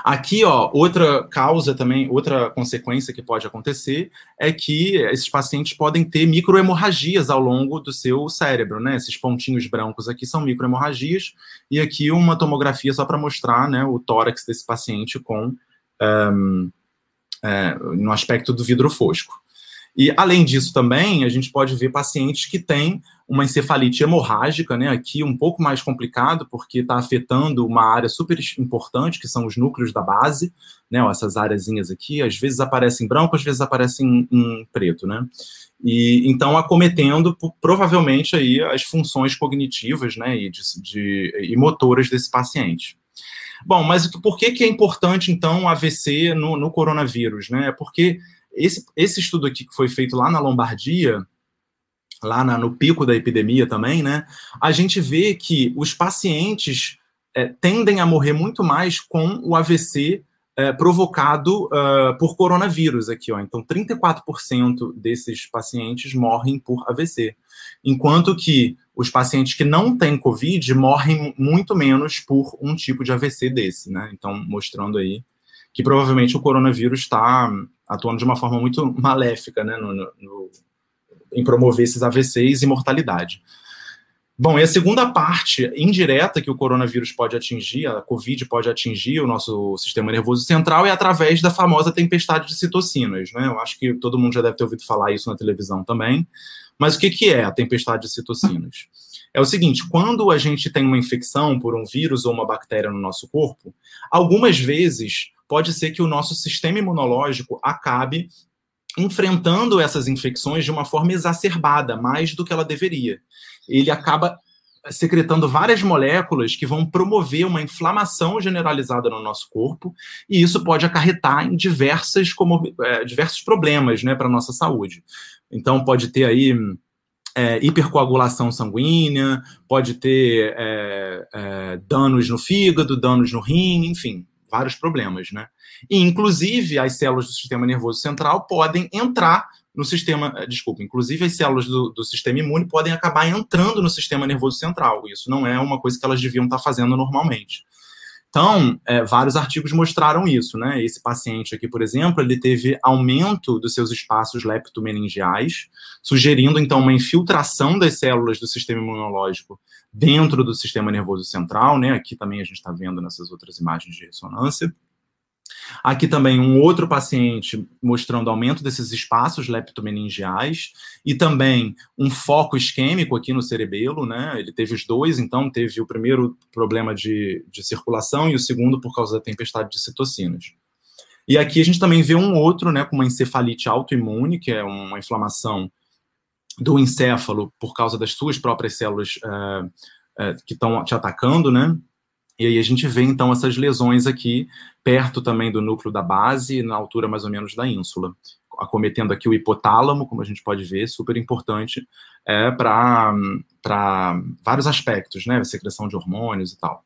Aqui, ó, outra causa também, outra consequência que pode acontecer é que esses pacientes podem ter microhemorragias ao longo do seu cérebro, né? Esses pontinhos brancos aqui são microhemorragias, e aqui uma tomografia só para mostrar né, o tórax desse paciente com um, é, no aspecto do vidro fosco. E, além disso, também, a gente pode ver pacientes que têm uma encefalite hemorrágica, né? Aqui um pouco mais complicado, porque está afetando uma área super importante, que são os núcleos da base, né? Essas áreazinhas aqui, às vezes aparecem em branco, às vezes aparecem em, em preto, né? E então acometendo provavelmente aí as funções cognitivas, né? E, de, de, e motoras desse paciente. Bom, mas por que, que é importante, então, o AVC no, no coronavírus, né? Porque esse, esse estudo aqui que foi feito lá na Lombardia, lá na, no pico da epidemia também, né? A gente vê que os pacientes é, tendem a morrer muito mais com o AVC é, provocado uh, por coronavírus aqui, ó. Então, 34% desses pacientes morrem por AVC, enquanto que os pacientes que não têm COVID morrem muito menos por um tipo de AVC desse, né? Então, mostrando aí que provavelmente o coronavírus está atuando de uma forma muito maléfica, né, no, no, em promover esses AVCs e mortalidade. Bom, e a segunda parte indireta que o coronavírus pode atingir, a Covid pode atingir o nosso sistema nervoso central é através da famosa tempestade de citocinas, né? Eu acho que todo mundo já deve ter ouvido falar isso na televisão também. Mas o que, que é a tempestade de citocinas? É o seguinte: quando a gente tem uma infecção por um vírus ou uma bactéria no nosso corpo, algumas vezes pode ser que o nosso sistema imunológico acabe enfrentando essas infecções de uma forma exacerbada, mais do que ela deveria ele acaba secretando várias moléculas que vão promover uma inflamação generalizada no nosso corpo, e isso pode acarretar em diversas, é, diversos problemas né, para a nossa saúde. Então, pode ter aí é, hipercoagulação sanguínea, pode ter é, é, danos no fígado, danos no rim, enfim, vários problemas, né? E, inclusive, as células do sistema nervoso central podem entrar no sistema, eh, desculpa, inclusive as células do, do, sistema imune podem acabar entrando no sistema nervoso central. Isso não é uma coisa que elas deviam estar fazendo normalmente. Então, é, vários artigos mostraram isso, né? Esse paciente aqui, por exemplo, ele teve aumento dos seus espaços leptomeningeais, sugerindo então uma infiltração das células do sistema imunológico dentro do sistema nervoso central, né? Aqui também a gente está vendo nessas outras imagens de ressonância. Aqui também um outro paciente mostrando aumento desses espaços leptomeningeais e também um foco isquêmico aqui no cerebelo, né? Ele teve os dois, então teve o primeiro problema de, de circulação e o segundo por causa da tempestade de citocinas. E aqui a gente também vê um outro, né, com uma encefalite autoimune, que é uma inflamação do encéfalo por causa das suas próprias células uh, uh, que estão te atacando, né? E aí a gente vê então essas lesões aqui, perto também do núcleo da base, na altura mais ou menos da ínsula, acometendo aqui o hipotálamo, como a gente pode ver, super importante é, para vários aspectos, né? Secreção de hormônios e tal.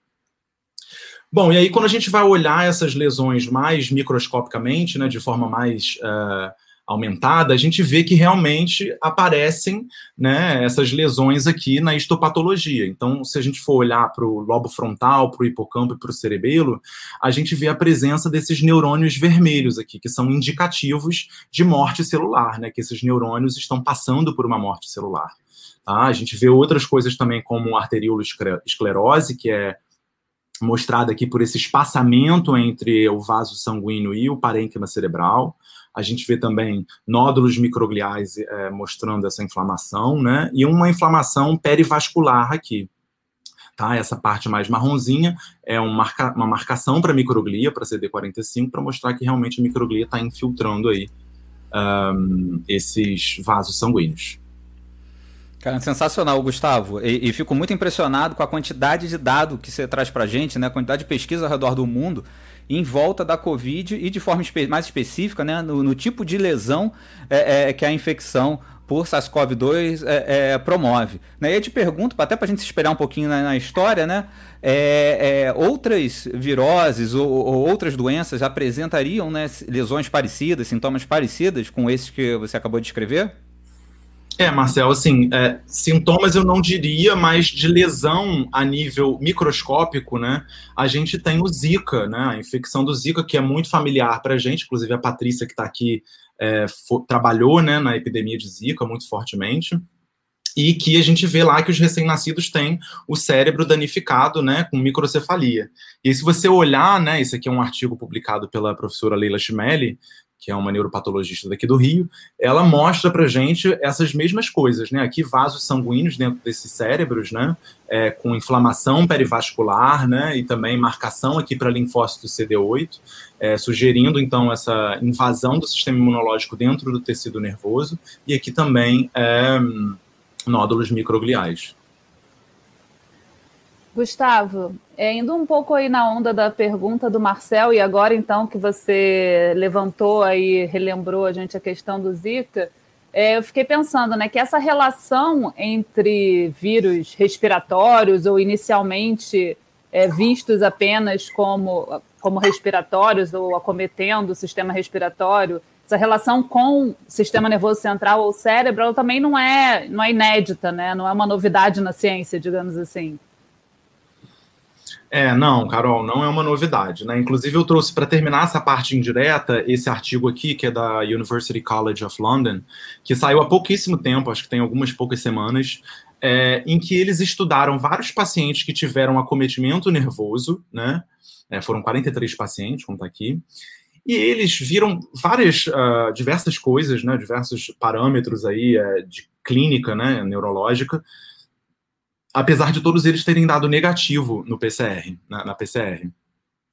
Bom, e aí quando a gente vai olhar essas lesões mais microscopicamente, né, de forma mais uh, aumentada, a gente vê que realmente aparecem né, essas lesões aqui na histopatologia. Então, se a gente for olhar para o lobo frontal, para o hipocampo e para o cerebelo, a gente vê a presença desses neurônios vermelhos aqui, que são indicativos de morte celular, né, que esses neurônios estão passando por uma morte celular. Tá? A gente vê outras coisas também, como arteriolosclerose, que é mostrada aqui por esse espaçamento entre o vaso sanguíneo e o parênquima cerebral. A gente vê também nódulos microgliais é, mostrando essa inflamação, né? E uma inflamação perivascular aqui. Tá? Essa parte mais marronzinha é um marca, uma marcação para microglia, para CD45, para mostrar que realmente a microglia está infiltrando aí um, esses vasos sanguíneos. Cara, sensacional, Gustavo. E, e, fico muito impressionado com a quantidade de dado que você traz para a gente, né? A quantidade de pesquisa ao redor do mundo em volta da Covid e de forma espe mais específica, né, no, no tipo de lesão é, é, que a infecção por SARS-CoV-2 é, é, promove. Né? E eu te pergunto, até para a gente se esperar um pouquinho na, na história, né? É, é, outras viroses ou, ou, outras doenças apresentariam né, lesões parecidas, sintomas parecidos com esses que você acabou de descrever? É, Marcel, assim, é, sintomas eu não diria, mas de lesão a nível microscópico, né? A gente tem o Zika, né? A infecção do Zika, que é muito familiar para a gente, inclusive a Patrícia, que está aqui, é, trabalhou né, na epidemia de Zika muito fortemente e que a gente vê lá que os recém-nascidos têm o cérebro danificado, né, com microcefalia. E se você olhar, né, esse aqui é um artigo publicado pela professora Leila Chimelli, que é uma neuropatologista daqui do Rio, ela mostra para gente essas mesmas coisas, né? Aqui vasos sanguíneos dentro desses cérebros, né? É, com inflamação perivascular, né? E também marcação aqui para linfócito CD8, é, sugerindo então essa invasão do sistema imunológico dentro do tecido nervoso. E aqui também é, nódulos microgliais. Gustavo, é, indo um pouco aí na onda da pergunta do Marcel, e agora então que você levantou aí, relembrou a gente a questão do Zika, é, eu fiquei pensando né, que essa relação entre vírus respiratórios ou inicialmente é, vistos apenas como como respiratórios ou acometendo o sistema respiratório, essa relação com o sistema nervoso central ou cérebro, também não é, não é inédita, né? Não é uma novidade na ciência, digamos assim. É, não, Carol, não é uma novidade, né? Inclusive eu trouxe para terminar essa parte indireta esse artigo aqui que é da University College of London, que saiu há pouquíssimo tempo, acho que tem algumas poucas semanas, é, em que eles estudaram vários pacientes que tiveram acometimento nervoso, né? É, foram 43 pacientes, como está aqui, e eles viram várias, uh, diversas coisas, né, diversos parâmetros aí uh, de clínica, né, neurológica, apesar de todos eles terem dado negativo no PCR, na, na PCR.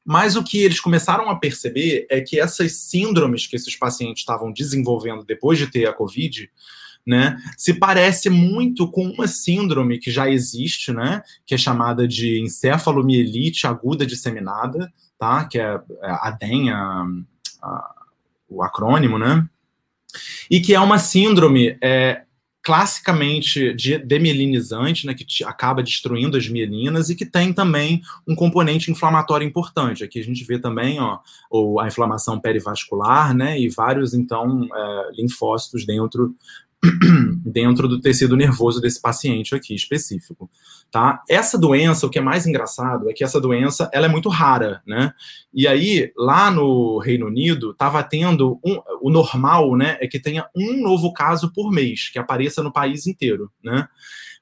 Mas o que eles começaram a perceber é que essas síndromes que esses pacientes estavam desenvolvendo depois de ter a COVID, né, se parece muito com uma síndrome que já existe, né, que é chamada de encefalomielite aguda disseminada, tá? Que é, é a a, a, o acrônimo, né? E que é uma síndrome é, classicamente de demielinizante, né, que acaba destruindo as mielinas e que tem também um componente inflamatório importante. Aqui a gente vê também ó, a inflamação perivascular, né, e vários então é, linfócitos dentro dentro do tecido nervoso desse paciente aqui específico, tá? Essa doença, o que é mais engraçado é que essa doença, ela é muito rara, né? E aí, lá no Reino Unido, estava tendo um, o normal, né, é que tenha um novo caso por mês, que apareça no país inteiro, né?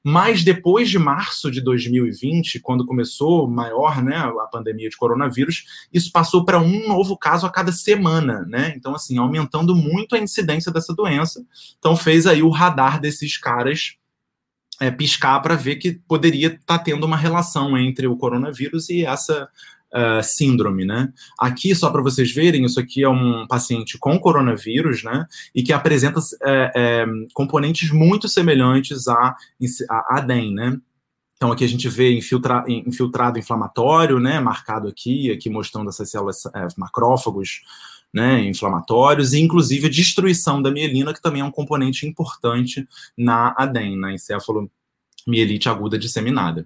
Mas depois de março de 2020, quando começou maior, né, a pandemia de coronavírus, isso passou para um novo caso a cada semana, né? Então, assim, aumentando muito a incidência dessa doença. Então, fez aí o radar desses caras é, piscar para ver que poderia estar tá tendo uma relação entre o coronavírus e essa uh, síndrome, né? Aqui, só para vocês verem, isso aqui é um paciente com coronavírus, né? E que apresenta é, é, componentes muito semelhantes à, à ADEM, né? Então, aqui a gente vê infiltra, infiltrado inflamatório, né? Marcado aqui, aqui mostrando essas células é, macrófagos, né, inflamatórios, e inclusive a destruição da mielina, que também é um componente importante na ADEM, na encefalomielite aguda disseminada.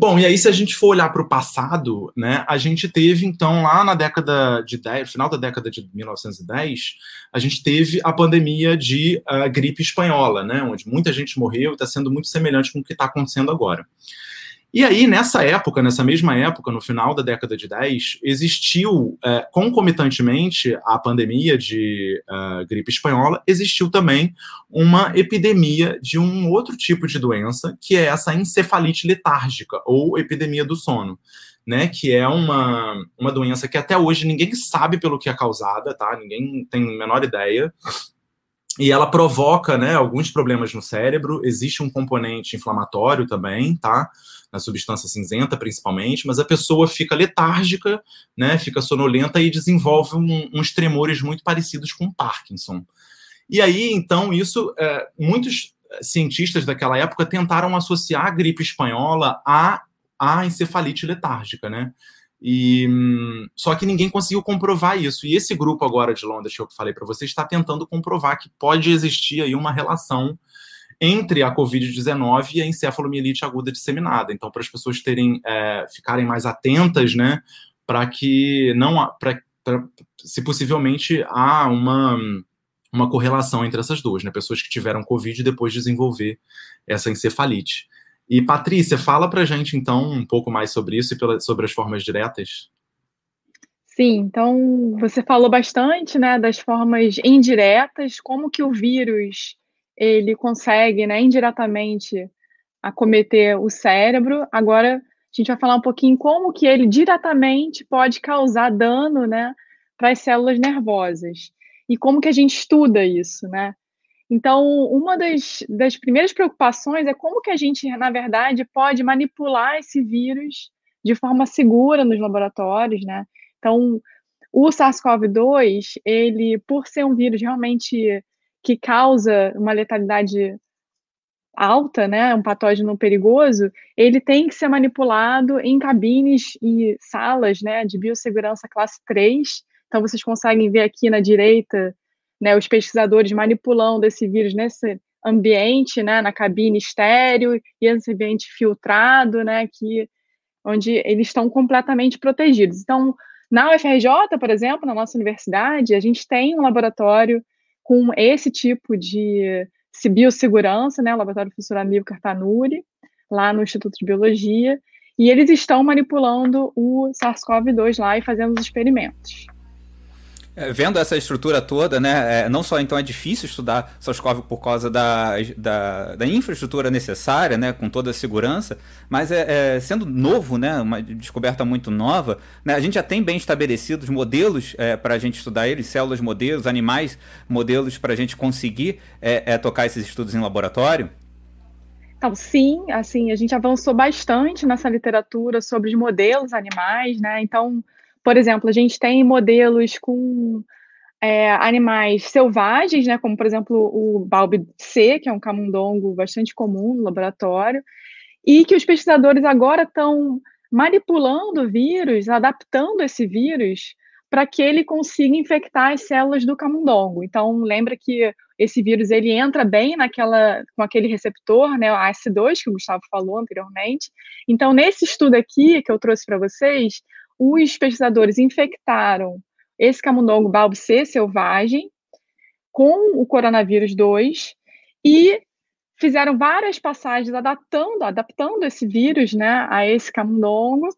Bom, e aí se a gente for olhar para o passado, né, a gente teve então lá na década de 10, final da década de 1910, a gente teve a pandemia de uh, gripe espanhola, né, onde muita gente morreu e está sendo muito semelhante com o que está acontecendo agora. E aí, nessa época, nessa mesma época, no final da década de 10, existiu, é, concomitantemente à pandemia de uh, gripe espanhola, existiu também uma epidemia de um outro tipo de doença, que é essa encefalite letárgica, ou epidemia do sono. Né, que é uma, uma doença que até hoje ninguém sabe pelo que é causada, tá? Ninguém tem a menor ideia e ela provoca né, alguns problemas no cérebro. Existe um componente inflamatório também, tá? Na substância cinzenta, principalmente, mas a pessoa fica letárgica, né? Fica sonolenta e desenvolve um, uns tremores muito parecidos com Parkinson. E aí, então, isso, é, muitos cientistas daquela época tentaram associar a gripe espanhola à, à encefalite letárgica, né? E só que ninguém conseguiu comprovar isso. E esse grupo agora de Londres que eu falei para você está tentando comprovar que pode existir aí uma relação entre a COVID-19 e a encefalomielite aguda disseminada. Então, para as pessoas terem é, ficarem mais atentas, né, para que não para se possivelmente há uma uma correlação entre essas duas, né? Pessoas que tiveram Covid e depois desenvolver essa encefalite. E, Patrícia, fala para gente, então, um pouco mais sobre isso e pela, sobre as formas diretas. Sim, então, você falou bastante, né, das formas indiretas, como que o vírus, ele consegue, né, indiretamente acometer o cérebro. Agora, a gente vai falar um pouquinho como que ele diretamente pode causar dano, né, para as células nervosas. E como que a gente estuda isso, né? Então, uma das, das primeiras preocupações é como que a gente, na verdade, pode manipular esse vírus de forma segura nos laboratórios, né? Então, o SARS-CoV-2, ele, por ser um vírus realmente que causa uma letalidade alta, né, um patógeno perigoso, ele tem que ser manipulado em cabines e salas, né, de biossegurança classe 3. Então, vocês conseguem ver aqui na direita né, os pesquisadores manipulando esse vírus nesse ambiente, né, na cabine estéreo e esse ambiente filtrado, né, que onde eles estão completamente protegidos. Então, Na UFRJ, por exemplo, na nossa universidade, a gente tem um laboratório com esse tipo de biossegurança, né, o laboratório professor Amil Cartanuri, lá no Instituto de Biologia, e eles estão manipulando o SARS-CoV-2 lá e fazendo os experimentos. É, vendo essa estrutura toda, né, é, não só então é difícil estudar SARS-CoV por causa da, da, da, infraestrutura necessária, né, com toda a segurança, mas é, é sendo novo, né, uma descoberta muito nova, né, a gente já tem bem estabelecidos modelos é, para a gente estudar eles, células modelos, animais modelos para a gente conseguir é, tocar esses estudos em laboratório? Então, sim, assim, a gente avançou bastante nessa literatura sobre os modelos animais, né, então por exemplo, a gente tem modelos com é, animais selvagens, né, como por exemplo o balbe C, que é um camundongo bastante comum no laboratório, e que os pesquisadores agora estão manipulando o vírus, adaptando esse vírus para que ele consiga infectar as células do camundongo. Então, lembra que esse vírus ele entra bem naquela com aquele receptor, né, o AS2 que o Gustavo falou anteriormente. Então, nesse estudo aqui que eu trouxe para vocês, os pesquisadores infectaram esse camundongo balbo C selvagem com o coronavírus 2 e fizeram várias passagens adaptando, adaptando esse vírus né, a esse camundongo.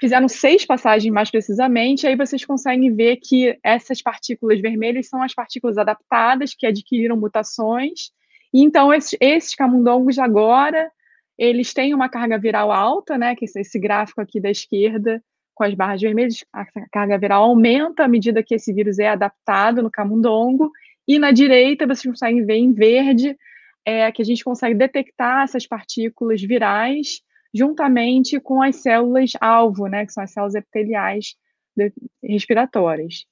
Fizeram seis passagens mais precisamente, aí vocês conseguem ver que essas partículas vermelhas são as partículas adaptadas, que adquiriram mutações. E então, esses, esses camundongos agora, eles têm uma carga viral alta, né, que é esse gráfico aqui da esquerda, com as barras vermelhas, a carga viral aumenta à medida que esse vírus é adaptado no camundongo, e na direita vocês conseguem ver em verde é, que a gente consegue detectar essas partículas virais juntamente com as células alvo, né, que são as células epiteliais respiratórias.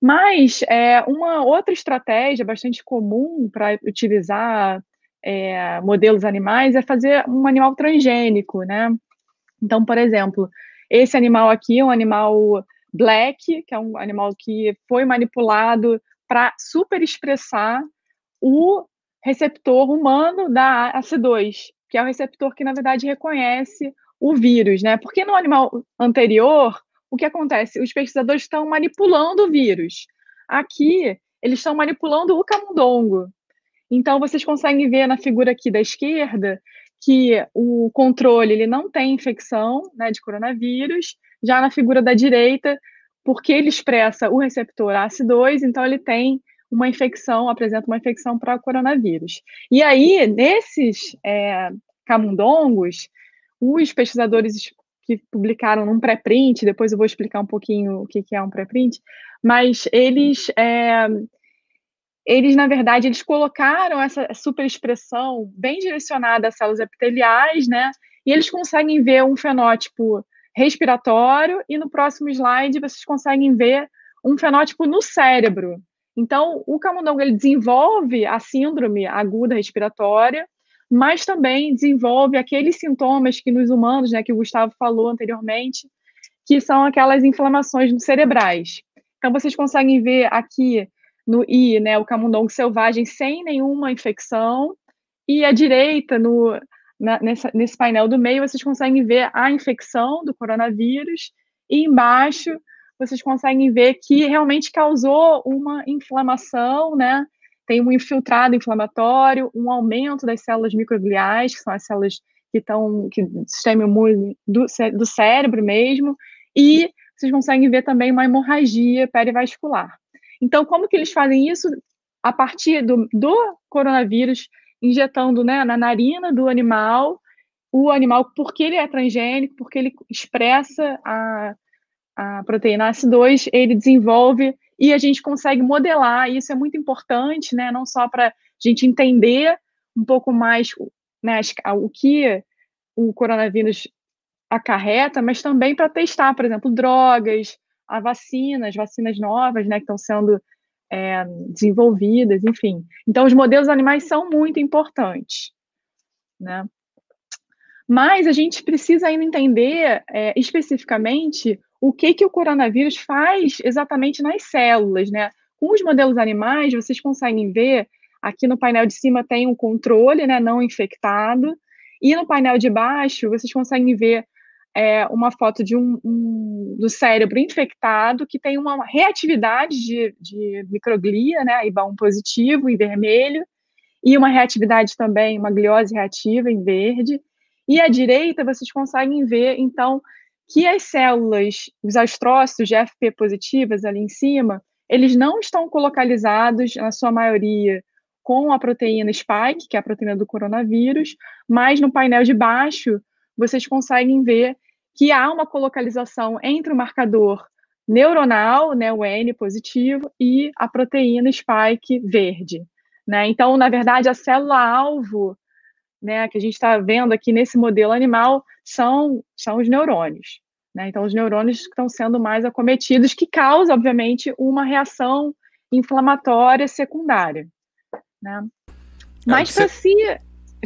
Mas é, uma outra estratégia bastante comum para utilizar é, modelos animais é fazer um animal transgênico, né? Então, por exemplo, esse animal aqui é um animal black, que é um animal que foi manipulado para superexpressar o receptor humano da AC2, que é o receptor que, na verdade, reconhece o vírus, né? Porque no animal anterior, o que acontece? Os pesquisadores estão manipulando o vírus. Aqui, eles estão manipulando o camundongo. Então, vocês conseguem ver na figura aqui da esquerda que o controle ele não tem infecção né, de coronavírus, já na figura da direita, porque ele expressa o receptor ACE2, então ele tem uma infecção, apresenta uma infecção para coronavírus. E aí, nesses é, camundongos, os pesquisadores que publicaram num pré-print, depois eu vou explicar um pouquinho o que, que é um pré-print, mas eles é, eles, na verdade, eles colocaram essa superexpressão bem direcionada às células epiteliais, né? E eles conseguem ver um fenótipo respiratório e no próximo slide vocês conseguem ver um fenótipo no cérebro. Então, o camundongo ele desenvolve a síndrome aguda respiratória, mas também desenvolve aqueles sintomas que nos humanos, né, que o Gustavo falou anteriormente, que são aquelas inflamações cerebrais. Então, vocês conseguem ver aqui no I, né, o camundongo selvagem sem nenhuma infecção, e à direita, no, na, nessa, nesse painel do meio, vocês conseguem ver a infecção do coronavírus, e embaixo vocês conseguem ver que realmente causou uma inflamação, né? Tem um infiltrado inflamatório, um aumento das células microgliais, que são as células que estão que sistema imune do, do cérebro mesmo, e vocês conseguem ver também uma hemorragia perivascular. Então, como que eles fazem isso? A partir do, do coronavírus, injetando né, na narina do animal, o animal, porque ele é transgênico, porque ele expressa a, a proteína ACE2, ele desenvolve e a gente consegue modelar, isso é muito importante, né, não só para a gente entender um pouco mais né, o que o coronavírus acarreta, mas também para testar, por exemplo, drogas, a vacinas, vacinas novas, né, que estão sendo é, desenvolvidas, enfim. Então, os modelos animais são muito importantes, né? Mas a gente precisa ainda entender é, especificamente o que, que o coronavírus faz exatamente nas células, né? Com os modelos animais, vocês conseguem ver, aqui no painel de cima tem um controle, né, não infectado, e no painel de baixo, vocês conseguem ver é uma foto de um, um, do cérebro infectado que tem uma reatividade de, de microglia, né, IBA1 positivo em vermelho, e uma reatividade também, uma gliose reativa em verde. E à direita vocês conseguem ver, então, que as células, os astrócitos de FP positivas ali em cima, eles não estão colocalizados, na sua maioria, com a proteína spike, que é a proteína do coronavírus, mas no painel de baixo vocês conseguem ver que há uma colocalização entre o marcador neuronal, né, o N positivo, e a proteína spike verde. Né? Então, na verdade, a célula-alvo né, que a gente está vendo aqui nesse modelo animal são, são os neurônios. Né? Então, os neurônios estão sendo mais acometidos, que causa, obviamente, uma reação inflamatória secundária. Né? Mas para se.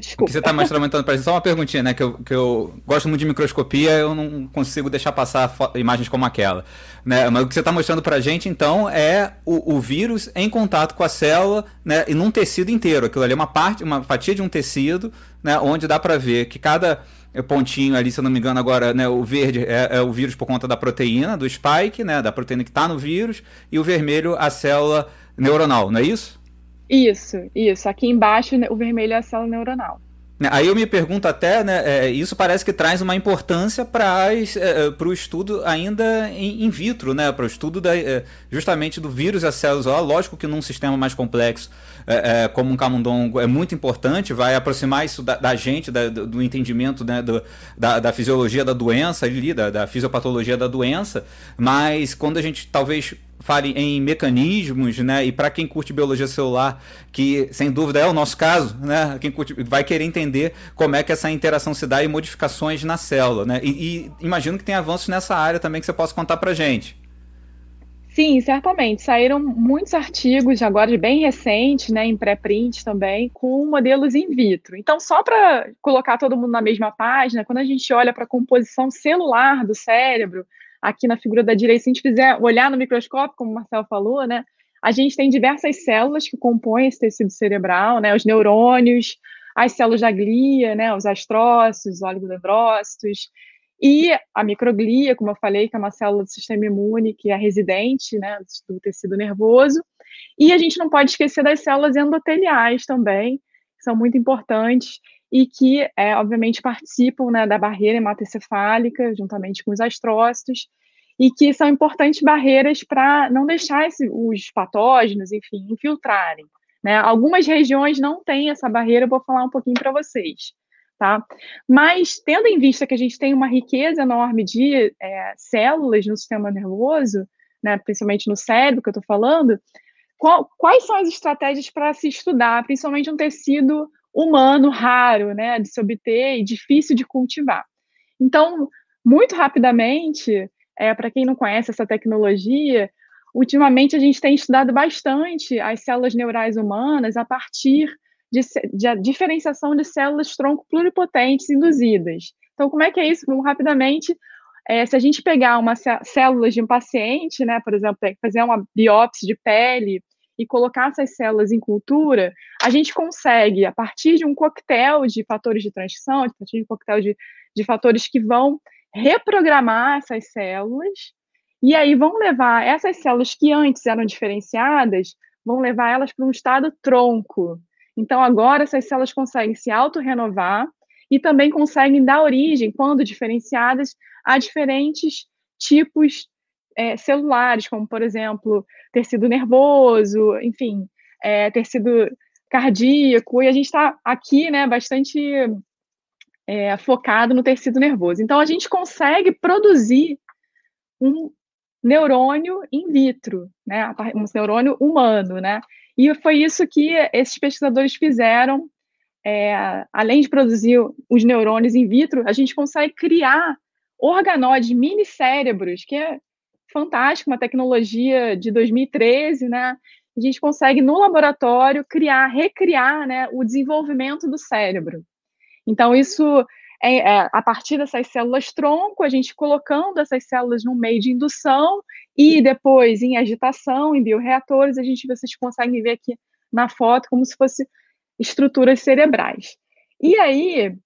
Desculpa. Você está mostrando para gente, só uma perguntinha, né? Que eu, que eu gosto muito de microscopia, eu não consigo deixar passar imagens como aquela. Né? Mas o que você está mostrando para a gente, então, é o, o, vírus em contato com a célula né? e num tecido inteiro. Aquilo ali é uma parte, uma fatia de um tecido, né? onde dá para ver que cada pontinho ali, se eu não me engano, agora, né, o verde é, é, o vírus por conta da proteína, do spike, né, da proteína que está no vírus, e o vermelho a célula neuronal, não é isso? Isso, isso. Aqui embaixo o vermelho é a célula neuronal. Né, aí eu me pergunto até, né, é, isso parece que traz uma importância para é, é o estudo ainda in, in vitro, né, para o estudo da, é, justamente do vírus e as células. Ó, lógico que num sistema mais complexo, é, é, como um camundongo, é muito importante, vai aproximar isso da, da gente, da, do, entendimento né, do, da, da, fisiologia da doença, ali, da fisiopatologia da doença, mas quando a gente talvez fale em mecanismos, né? E para quem curte biologia celular, que sem dúvida é o nosso caso, né? Quem curte, vai querer entender como é que essa interação se dá e modificações na célula, né? E, e imagino que tem avanços nessa área também que você possa contar para gente. Sim, certamente. Saíram muitos artigos agora de bem recente, né, em pré-print também, com modelos in vitro. Então, só para colocar todo mundo na mesma página, quando a gente olha para a composição celular do cérebro, aqui na figura da direita, se a gente fizer olhar no microscópio, como o Marcelo falou, né, a gente tem diversas células que compõem esse tecido cerebral, né, os neurônios, as células da glia, né, os astrócitos, os oligodendrócitos, e a microglia, como eu falei, que é uma célula do sistema imune, que é residente né, do tecido nervoso. E a gente não pode esquecer das células endoteliais também, que são muito importantes e que, é, obviamente, participam né, da barreira hematoencefálica, juntamente com os astrócitos, e que são importantes barreiras para não deixar esse, os patógenos, enfim, infiltrarem. Né? Algumas regiões não têm essa barreira, eu vou falar um pouquinho para vocês. Tá? Mas, tendo em vista que a gente tem uma riqueza enorme de é, células no sistema nervoso, né, principalmente no cérebro que eu estou falando, qual, quais são as estratégias para se estudar, principalmente um tecido humano raro, né, de se obter e difícil de cultivar. Então, muito rapidamente, é, para quem não conhece essa tecnologia, ultimamente a gente tem estudado bastante as células neurais humanas a partir de, de diferenciação de células tronco pluripotentes induzidas. Então, como é que é isso? Vamos rapidamente. É, se a gente pegar uma células de um paciente, né, por exemplo, fazer uma biópsia de pele e colocar essas células em cultura, a gente consegue, a partir de um coquetel de fatores de transição, a partir de um coquetel de, de fatores que vão reprogramar essas células, e aí vão levar essas células que antes eram diferenciadas, vão levar elas para um estado tronco. Então, agora essas células conseguem se autorrenovar e também conseguem dar origem, quando diferenciadas, a diferentes tipos é, celulares, como, por exemplo, tecido nervoso, enfim, é, tecido cardíaco, e a gente está aqui, né, bastante é, focado no tecido nervoso. Então, a gente consegue produzir um neurônio in vitro, né, um neurônio humano, né, e foi isso que esses pesquisadores fizeram, é, além de produzir os neurônios in vitro, a gente consegue criar organoides, mini cérebros, que é fantástico, uma tecnologia de 2013, né? A gente consegue, no laboratório, criar, recriar né, o desenvolvimento do cérebro. Então, isso é, é, a partir dessas células tronco, a gente colocando essas células no meio de indução e depois em agitação, em bioreatores, a gente vocês conseguem ver aqui na foto como se fosse estruturas cerebrais. E aí,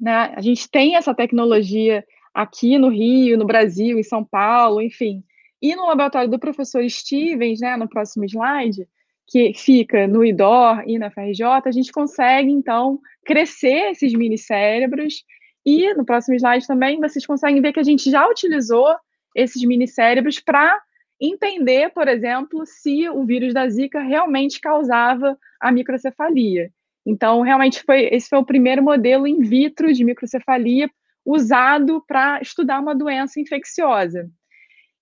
né, a gente tem essa tecnologia aqui no Rio, no Brasil, em São Paulo, enfim. E no laboratório do professor Stevens, né, no próximo slide, que fica no IDOR e na FRJ, a gente consegue, então, crescer esses mini cérebros. E no próximo slide também vocês conseguem ver que a gente já utilizou esses mini cérebros para entender, por exemplo, se o vírus da Zika realmente causava a microcefalia. Então, realmente foi esse foi o primeiro modelo in vitro de microcefalia usado para estudar uma doença infecciosa.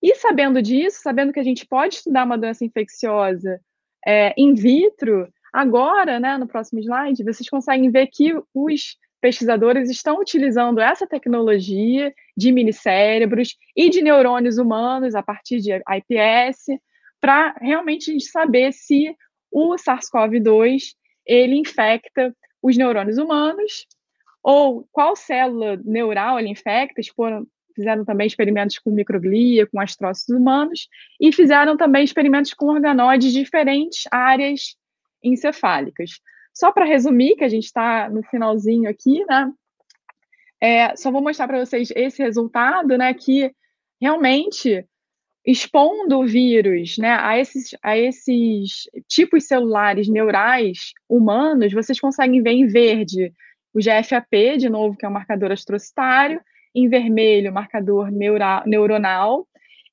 E sabendo disso, sabendo que a gente pode estudar uma doença infecciosa é, in vitro, agora, né, no próximo slide, vocês conseguem ver que os pesquisadores estão utilizando essa tecnologia de minicérebros e de neurônios humanos a partir de IPS para realmente a gente saber se o SARS-CoV-2 ele infecta os neurônios humanos ou qual célula neural ele infecta, foram, fizeram também experimentos com microglia, com astrócitos humanos, e fizeram também experimentos com organoides de diferentes áreas encefálicas. Só para resumir, que a gente está no finalzinho aqui, né? É, só vou mostrar para vocês esse resultado, né? Que realmente expondo o vírus né, a, esses, a esses tipos celulares neurais humanos, vocês conseguem ver em verde o GFAP, de novo, que é um marcador astrocitário, em vermelho, marcador neuronal,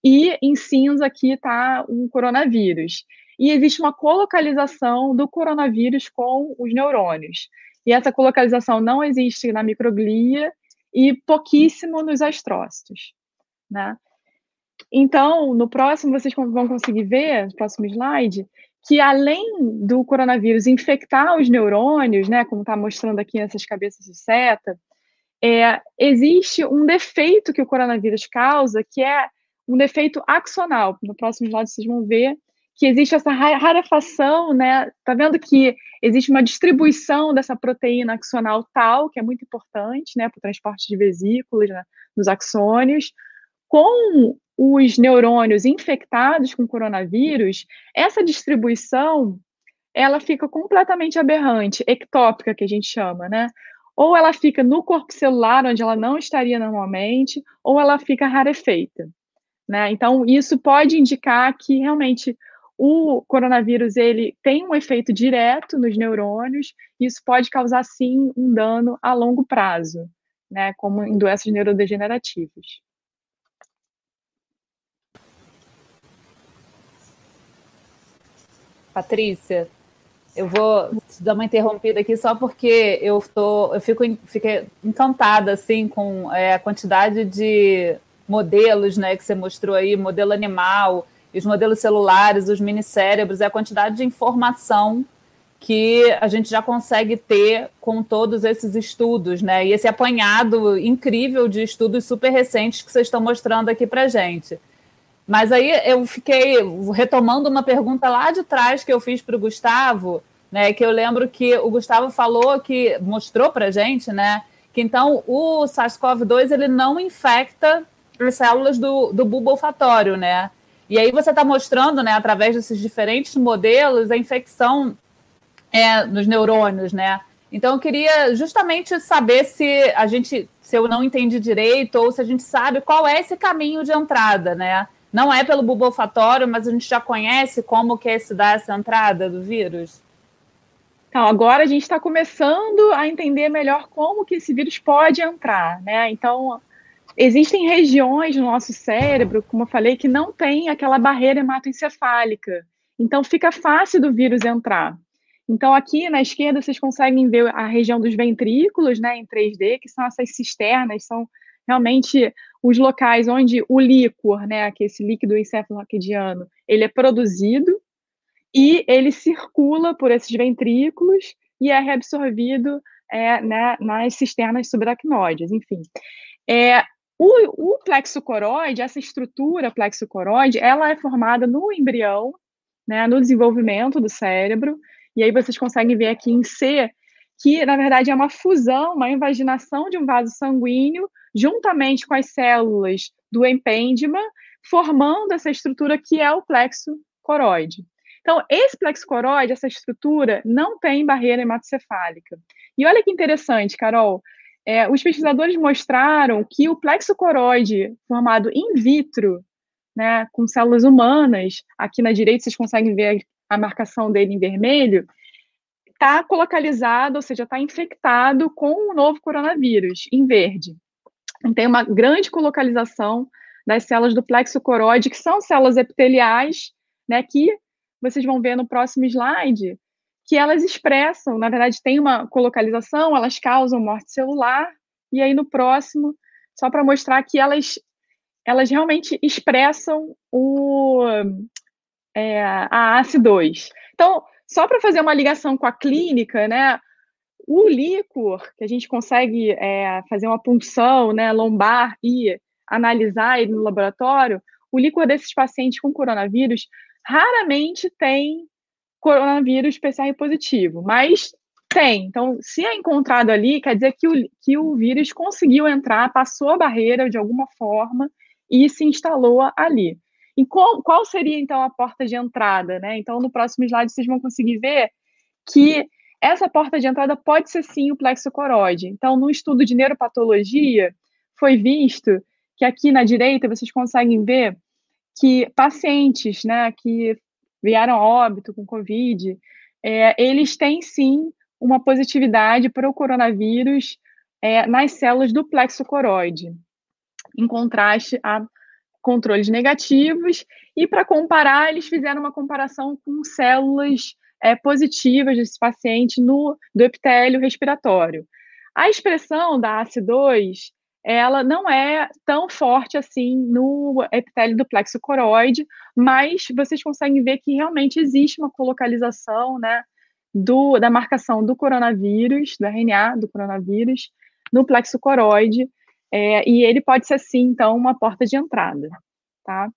e em cinza aqui está um coronavírus. E existe uma colocalização do coronavírus com os neurônios. E essa colocalização não existe na microglia e pouquíssimo nos astrócitos. Né? Então, no próximo, vocês vão conseguir ver, no próximo slide, que além do coronavírus infectar os neurônios, né, como está mostrando aqui nessas cabeças de seta, é, existe um defeito que o coronavírus causa, que é um defeito axonal. No próximo slide vocês vão ver que existe essa rarefação, né? Tá vendo que existe uma distribuição dessa proteína axonal tal, que é muito importante, né, para o transporte de vesículas né, nos axônios, com os neurônios infectados com coronavírus, essa distribuição ela fica completamente aberrante, ectópica, que a gente chama, né? Ou ela fica no corpo celular, onde ela não estaria normalmente, ou ela fica rarefeita, né? Então, isso pode indicar que realmente o coronavírus ele tem um efeito direto nos neurônios, e isso pode causar sim um dano a longo prazo, né, como em doenças neurodegenerativas. Patrícia, eu vou dar uma interrompida aqui só porque eu tô, eu fico fiquei encantada assim com é, a quantidade de modelos, né, que você mostrou aí, modelo animal, os modelos celulares, os minicérebros, a quantidade de informação que a gente já consegue ter com todos esses estudos, né? E esse apanhado incrível de estudos super recentes que vocês estão mostrando aqui para gente. Mas aí eu fiquei retomando uma pergunta lá de trás que eu fiz para o Gustavo, né? Que eu lembro que o Gustavo falou que mostrou para gente, né? Que então o SARS-CoV-2 ele não infecta as células do, do bulbo olfatório, né? E aí você está mostrando, né, através desses diferentes modelos, a infecção é, nos neurônios, né? Então eu queria justamente saber se a gente, se eu não entendi direito, ou se a gente sabe qual é esse caminho de entrada, né? Não é pelo bulbo olfatório, mas a gente já conhece como que é se dá essa entrada do vírus? Então, agora a gente está começando a entender melhor como que esse vírus pode entrar, né? Então, existem regiões no nosso cérebro, como eu falei, que não tem aquela barreira hematoencefálica. Então, fica fácil do vírus entrar. Então, aqui na esquerda, vocês conseguem ver a região dos ventrículos, né, em 3D, que são essas cisternas, são realmente os locais onde o líquor, né, que é esse líquido encefalorraquidiano, ele é produzido e ele circula por esses ventrículos e é reabsorvido é, né, nas cisternas subaracnoides, enfim. É, o, o plexo coroide, essa estrutura plexo coroide, ela é formada no embrião, né, no desenvolvimento do cérebro, e aí vocês conseguem ver aqui em C que, na verdade, é uma fusão, uma invaginação de um vaso sanguíneo juntamente com as células do empêndima, formando essa estrutura que é o plexo coroide. Então, esse plexo coroide, essa estrutura, não tem barreira hematocefálica. E olha que interessante, Carol, é, os pesquisadores mostraram que o plexo coroide formado in vitro, né, com células humanas, aqui na direita vocês conseguem ver a marcação dele em vermelho, está colocalizado, ou seja, está infectado com o novo coronavírus, em verde. Tem uma grande colocalização das células do plexo coroide, que são células epiteliais, né, que vocês vão ver no próximo slide, que elas expressam, na verdade, tem uma colocalização, elas causam morte celular, e aí no próximo, só para mostrar que elas, elas realmente expressam o, é, a ACE2. Então, só para fazer uma ligação com a clínica, né, o líquor, que a gente consegue é, fazer uma punção né, lombar e analisar ele no laboratório, o líquor desses pacientes com coronavírus raramente tem coronavírus PCR positivo, mas tem. Então, se é encontrado ali, quer dizer que o, que o vírus conseguiu entrar, passou a barreira de alguma forma e se instalou ali. E qual, qual seria, então, a porta de entrada? Né? Então, no próximo slide, vocês vão conseguir ver que essa porta de entrada pode ser sim o plexo coroide. Então, no estudo de neuropatologia, foi visto que aqui na direita vocês conseguem ver que pacientes né, que vieram a óbito com Covid, é, eles têm sim uma positividade para o coronavírus é, nas células do plexo coroide, em contraste a controles negativos. E para comparar, eles fizeram uma comparação com células é, positivas desse paciente no do epitélio respiratório. A expressão da ACE2 ela não é tão forte assim no epitélio do plexo coroide, mas vocês conseguem ver que realmente existe uma colocalização, né, do, da marcação do coronavírus, do RNA do coronavírus, no plexo coroide, é, e ele pode ser, sim, então, uma porta de entrada, tá?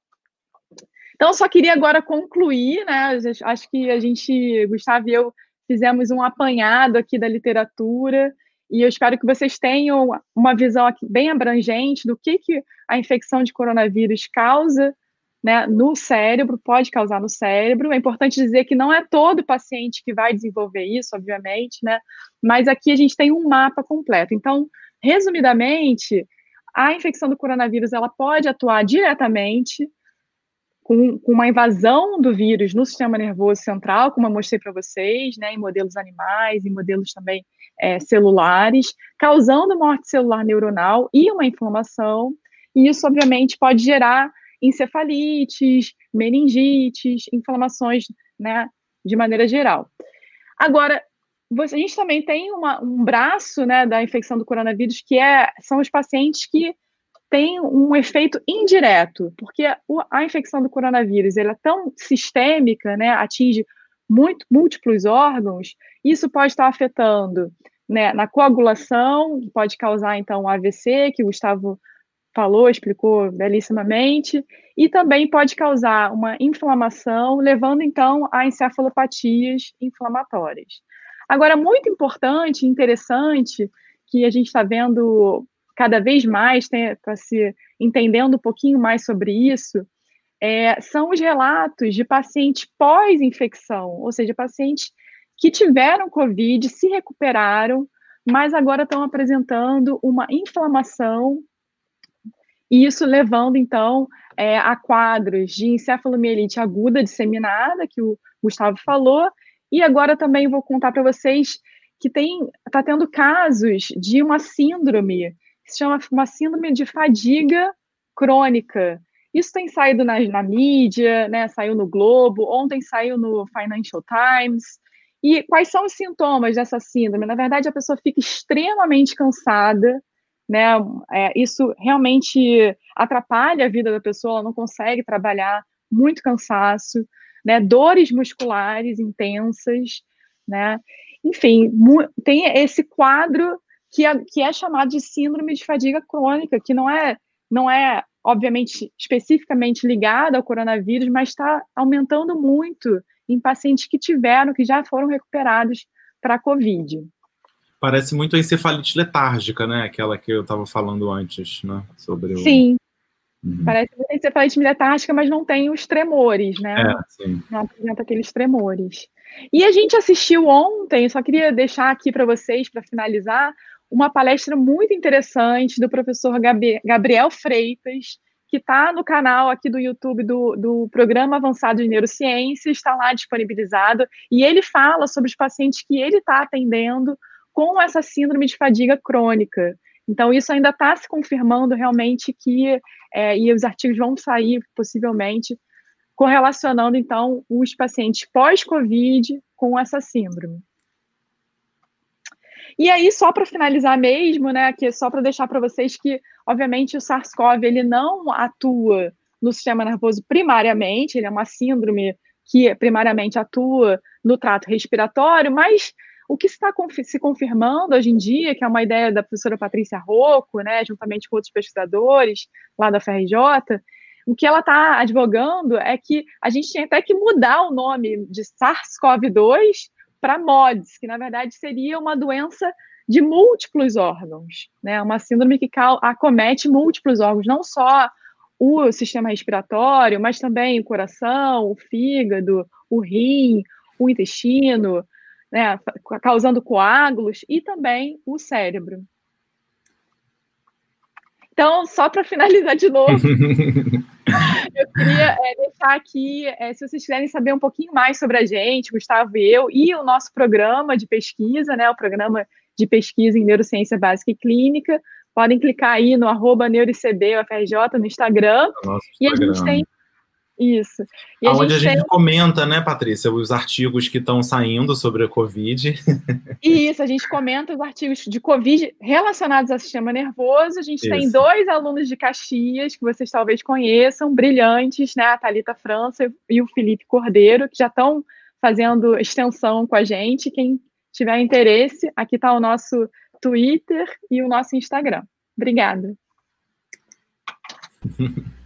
Então, só queria agora concluir, né, acho que a gente, Gustavo e eu, fizemos um apanhado aqui da literatura, e eu espero que vocês tenham uma visão bem abrangente do que, que a infecção de coronavírus causa né, no cérebro, pode causar no cérebro. É importante dizer que não é todo paciente que vai desenvolver isso, obviamente, né? Mas aqui a gente tem um mapa completo. Então, resumidamente, a infecção do coronavírus ela pode atuar diretamente com, com, uma invasão do vírus no sistema nervoso central, como eu mostrei para vocês, né, em modelos animais, em modelos também é, celulares, causando morte celular neuronal e uma inflamação. E isso, obviamente, pode gerar encefalites, meningites, inflamações, né, de maneira geral. Agora, a gente também tem uma, um braço, né, da infecção do coronavírus que é, são os pacientes que tem um efeito indireto, porque a infecção do coronavírus ela é tão sistêmica, né, atinge muito, múltiplos órgãos, isso pode estar afetando né, na coagulação, pode causar então AVC, que o Gustavo falou, explicou belíssimamente, e também pode causar uma inflamação, levando então a encefalopatias inflamatórias. Agora, muito importante, interessante, que a gente está vendo cada vez mais está se entendendo um pouquinho mais sobre isso, é, são os relatos de pacientes pós-infecção, ou seja, pacientes que tiveram Covid, se recuperaram, mas agora estão apresentando uma inflamação, e isso levando, então, é, a quadros de encefalomielite aguda disseminada, que o Gustavo falou, e agora também vou contar para vocês que está tendo casos de uma síndrome que se chama uma síndrome de fadiga crônica. Isso tem saído na, na mídia, né? Saiu no Globo, ontem saiu no Financial Times. E quais são os sintomas dessa síndrome? Na verdade, a pessoa fica extremamente cansada, né? É, isso realmente atrapalha a vida da pessoa, ela não consegue trabalhar, muito cansaço, né? Dores musculares intensas, né? Enfim, tem esse quadro que é, que é chamado de síndrome de fadiga crônica, que não é, não é, obviamente, especificamente ligada ao coronavírus, mas está aumentando muito em pacientes que tiveram, que já foram recuperados para a Covid. Parece muito a encefalite letárgica, né? Aquela que eu estava falando antes, né? Sobre o... Sim. Uhum. Parece muito a encefalite letárgica, mas não tem os tremores, né? É, sim. Não apresenta aqueles tremores. E a gente assistiu ontem, só queria deixar aqui para vocês, para finalizar, uma palestra muito interessante do professor Gabriel Freitas, que está no canal aqui do YouTube do, do Programa Avançado de Neurociência, está lá disponibilizado, e ele fala sobre os pacientes que ele está atendendo com essa síndrome de fadiga crônica. Então, isso ainda está se confirmando realmente que, é, e os artigos vão sair possivelmente, correlacionando, então, os pacientes pós-Covid com essa síndrome. E aí, só para finalizar mesmo, né, que só para deixar para vocês que, obviamente, o SARS-CoV ele não atua no sistema nervoso primariamente, ele é uma síndrome que primariamente atua no trato respiratório, mas o que está se confirmando hoje em dia, que é uma ideia da professora Patrícia Rocco, né, juntamente com outros pesquisadores lá da FRJ, o que ela está advogando é que a gente tinha até que mudar o nome de SARS-CoV-2 para MODS, que na verdade seria uma doença de múltiplos órgãos, né? Uma síndrome que acomete múltiplos órgãos, não só o sistema respiratório, mas também o coração, o fígado, o rim, o intestino, né, causando coágulos, e também o cérebro. Então, só para finalizar de novo, eu queria é, deixar aqui, é, se vocês quiserem saber um pouquinho mais sobre a gente, Gustavo e eu, e o nosso programa de pesquisa, né, o programa de pesquisa em neurociência básica e clínica, podem clicar aí no arroba no Instagram, Nossa, e a gente tem isso. E a Onde gente a gente tem... comenta, né, Patrícia, os artigos que estão saindo sobre a Covid. Isso, a gente comenta os artigos de Covid relacionados ao sistema nervoso. A gente Isso. tem dois alunos de Caxias, que vocês talvez conheçam, brilhantes, né, a Thalita França e o Felipe Cordeiro, que já estão fazendo extensão com a gente. Quem tiver interesse, aqui está o nosso Twitter e o nosso Instagram. Obrigada.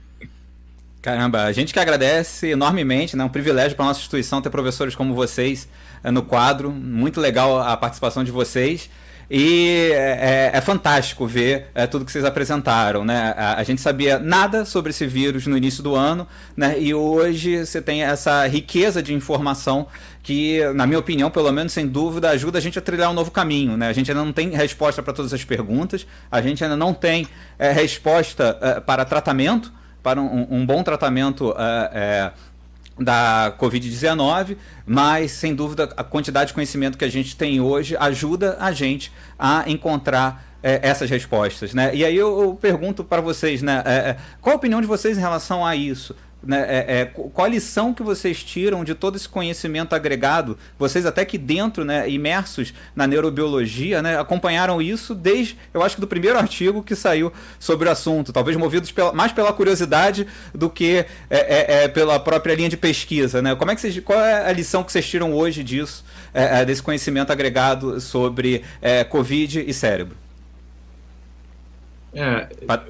Caramba, a gente que agradece enormemente, né? Um privilégio para nossa instituição ter professores como vocês é, no quadro. Muito legal a participação de vocês. E é, é, fantástico ver é, tudo que vocês apresentaram, né? A, a, gente sabia nada sobre esse vírus no início do ano, né? E hoje você tem essa riqueza de informação que, na minha opinião, pelo menos sem dúvida, ajuda a gente a trilhar um novo caminho, né? A gente ainda não tem resposta para todas as perguntas, a gente ainda não tem resposta para tratamento para um, um bom tratamento é, é, da Covid-19, mas sem dúvida a quantidade de conhecimento que a gente tem hoje ajuda a gente a encontrar é, essas respostas, né? E aí eu, eu pergunto para vocês, né? É, é, qual a opinião de vocês em relação a isso? Né, é, é, qual a lição que vocês tiram de todo esse conhecimento agregado? Vocês até que dentro, né, imersos na neurobiologia, né, acompanharam isso desde, eu acho que do primeiro artigo que saiu sobre o assunto, talvez movidos pela, mais pela curiosidade do que é, é, é pela própria linha de pesquisa, né? Como é que vocês, qual é a lição que vocês tiram hoje disso, é, desse conhecimento agregado sobre COVID e cérebro?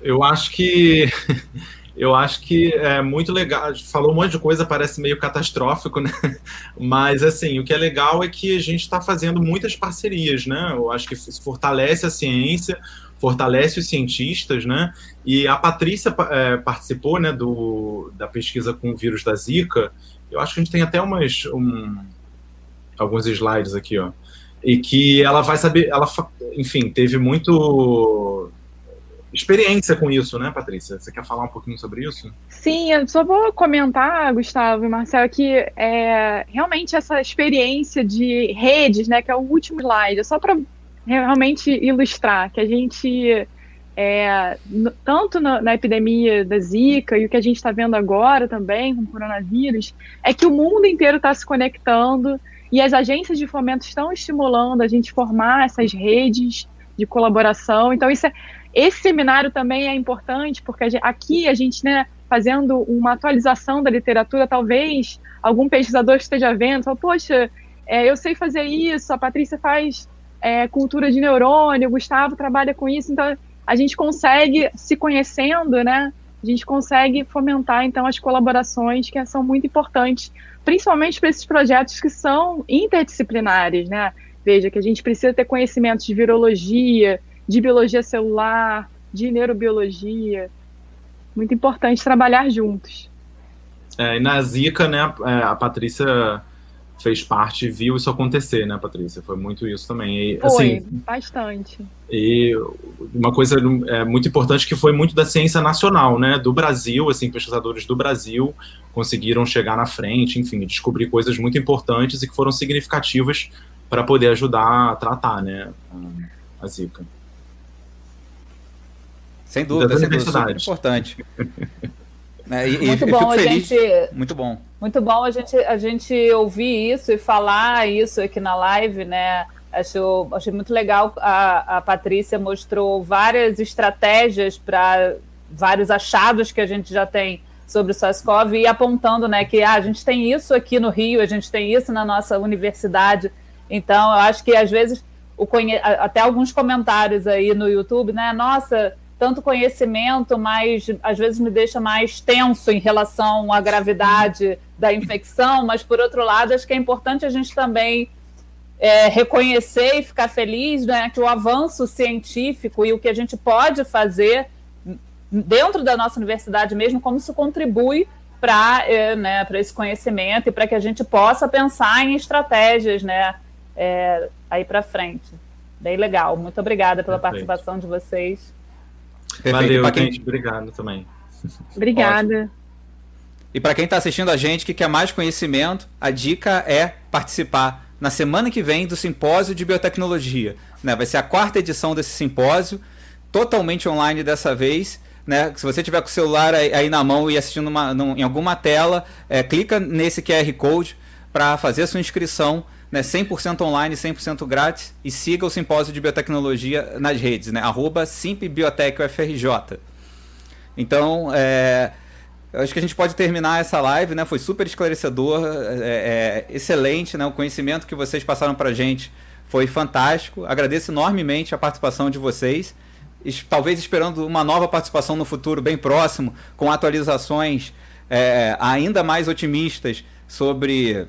Eu acho que eu acho que é muito legal. Falou um monte de coisa, parece meio catastrófico, né? Mas, assim, o que é legal é que a gente está fazendo muitas parcerias, né? Eu acho que fortalece a ciência, fortalece os cientistas, né? E a Patrícia é, participou, né, do, da pesquisa com o vírus da Zika. Eu acho que a gente tem até umas, um, alguns slides aqui, ó. E que ela vai saber, ela, enfim, teve muito experiência com isso, né, Patrícia? Você quer falar um pouquinho sobre isso? Sim, eu só vou comentar, Gustavo e Marcelo, que é, realmente essa experiência de redes, né, que é o último slide, é só para realmente ilustrar que a gente, é, tanto na, na, epidemia da Zika e o que a gente está vendo agora também com o coronavírus, é que o mundo inteiro está se conectando e as agências de fomento estão estimulando a gente formar essas redes de colaboração. Então, isso é, esse seminário também é importante, porque aqui a gente, né, fazendo uma atualização da literatura, talvez algum pesquisador esteja vendo, fala, poxa, é, eu sei fazer isso, a Patrícia faz é, cultura de neurônio, o Gustavo trabalha com isso, então a gente consegue, se conhecendo, né, a gente consegue fomentar, então, as colaborações que são muito importantes, principalmente para esses projetos que são interdisciplinares, né, veja, que a gente precisa ter conhecimentos de virologia, de biologia celular, de neurobiologia. Muito importante trabalhar juntos. É, e na Zika, né, é, a Patrícia fez parte e viu isso acontecer, né, Patrícia? Foi muito isso também. E, foi, assim, bastante. E uma coisa é, muito importante que foi muito da ciência nacional, né, do Brasil, assim, pesquisadores do Brasil conseguiram chegar na frente, enfim, descobrir coisas muito importantes e que foram significativas para poder ajudar a tratar, né, a Zika. Sem dúvida, sem dúvida, super importante. É, e, muito bom a gente. Muito bom. Muito bom a gente, a gente ouvir isso e falar isso aqui na live, né? Acho, achei muito legal. A, a Patrícia mostrou várias estratégias para vários achados que a gente já tem sobre o SARS-CoV e apontando né, que ah, a gente tem isso aqui no Rio, a gente tem isso na nossa universidade. Então, eu acho que às vezes o conhe... até alguns comentários aí no YouTube, né? Nossa, tanto conhecimento, mas às vezes me deixa mais tenso em relação à gravidade da infecção, mas por outro lado, acho que é importante a gente também é, reconhecer e ficar feliz né, que o avanço científico e o que a gente pode fazer dentro da nossa universidade mesmo, como isso contribui para é, né, esse conhecimento e para que a gente possa pensar em estratégias né, é, aí para frente. Bem legal. Muito obrigada pela Perfeito. participação de vocês. Perfeito. Valeu, quem... gente. Obrigado também. Obrigada. Ótimo. E para quem está assistindo a gente que quer mais conhecimento, a dica é participar na semana que vem do Simpósio de Biotecnologia. Né? Vai ser a quarta edição desse simpósio, totalmente online dessa vez. Né? Se você tiver com o celular aí, na mão e assistindo uma, em alguma tela, é, clica nesse QR Code para fazer a sua inscrição né, 100% online, 100% grátis, e siga o Simpósio de Biotecnologia nas redes, né, arroba simpbiotecufrj. Então, é, acho que a gente pode terminar essa live, né, foi super esclarecedor, é, é, excelente, né, o conhecimento que vocês passaram para a gente foi fantástico, agradeço enormemente a participação de vocês, talvez esperando uma nova participação no futuro bem próximo, com atualizações é, ainda mais otimistas sobre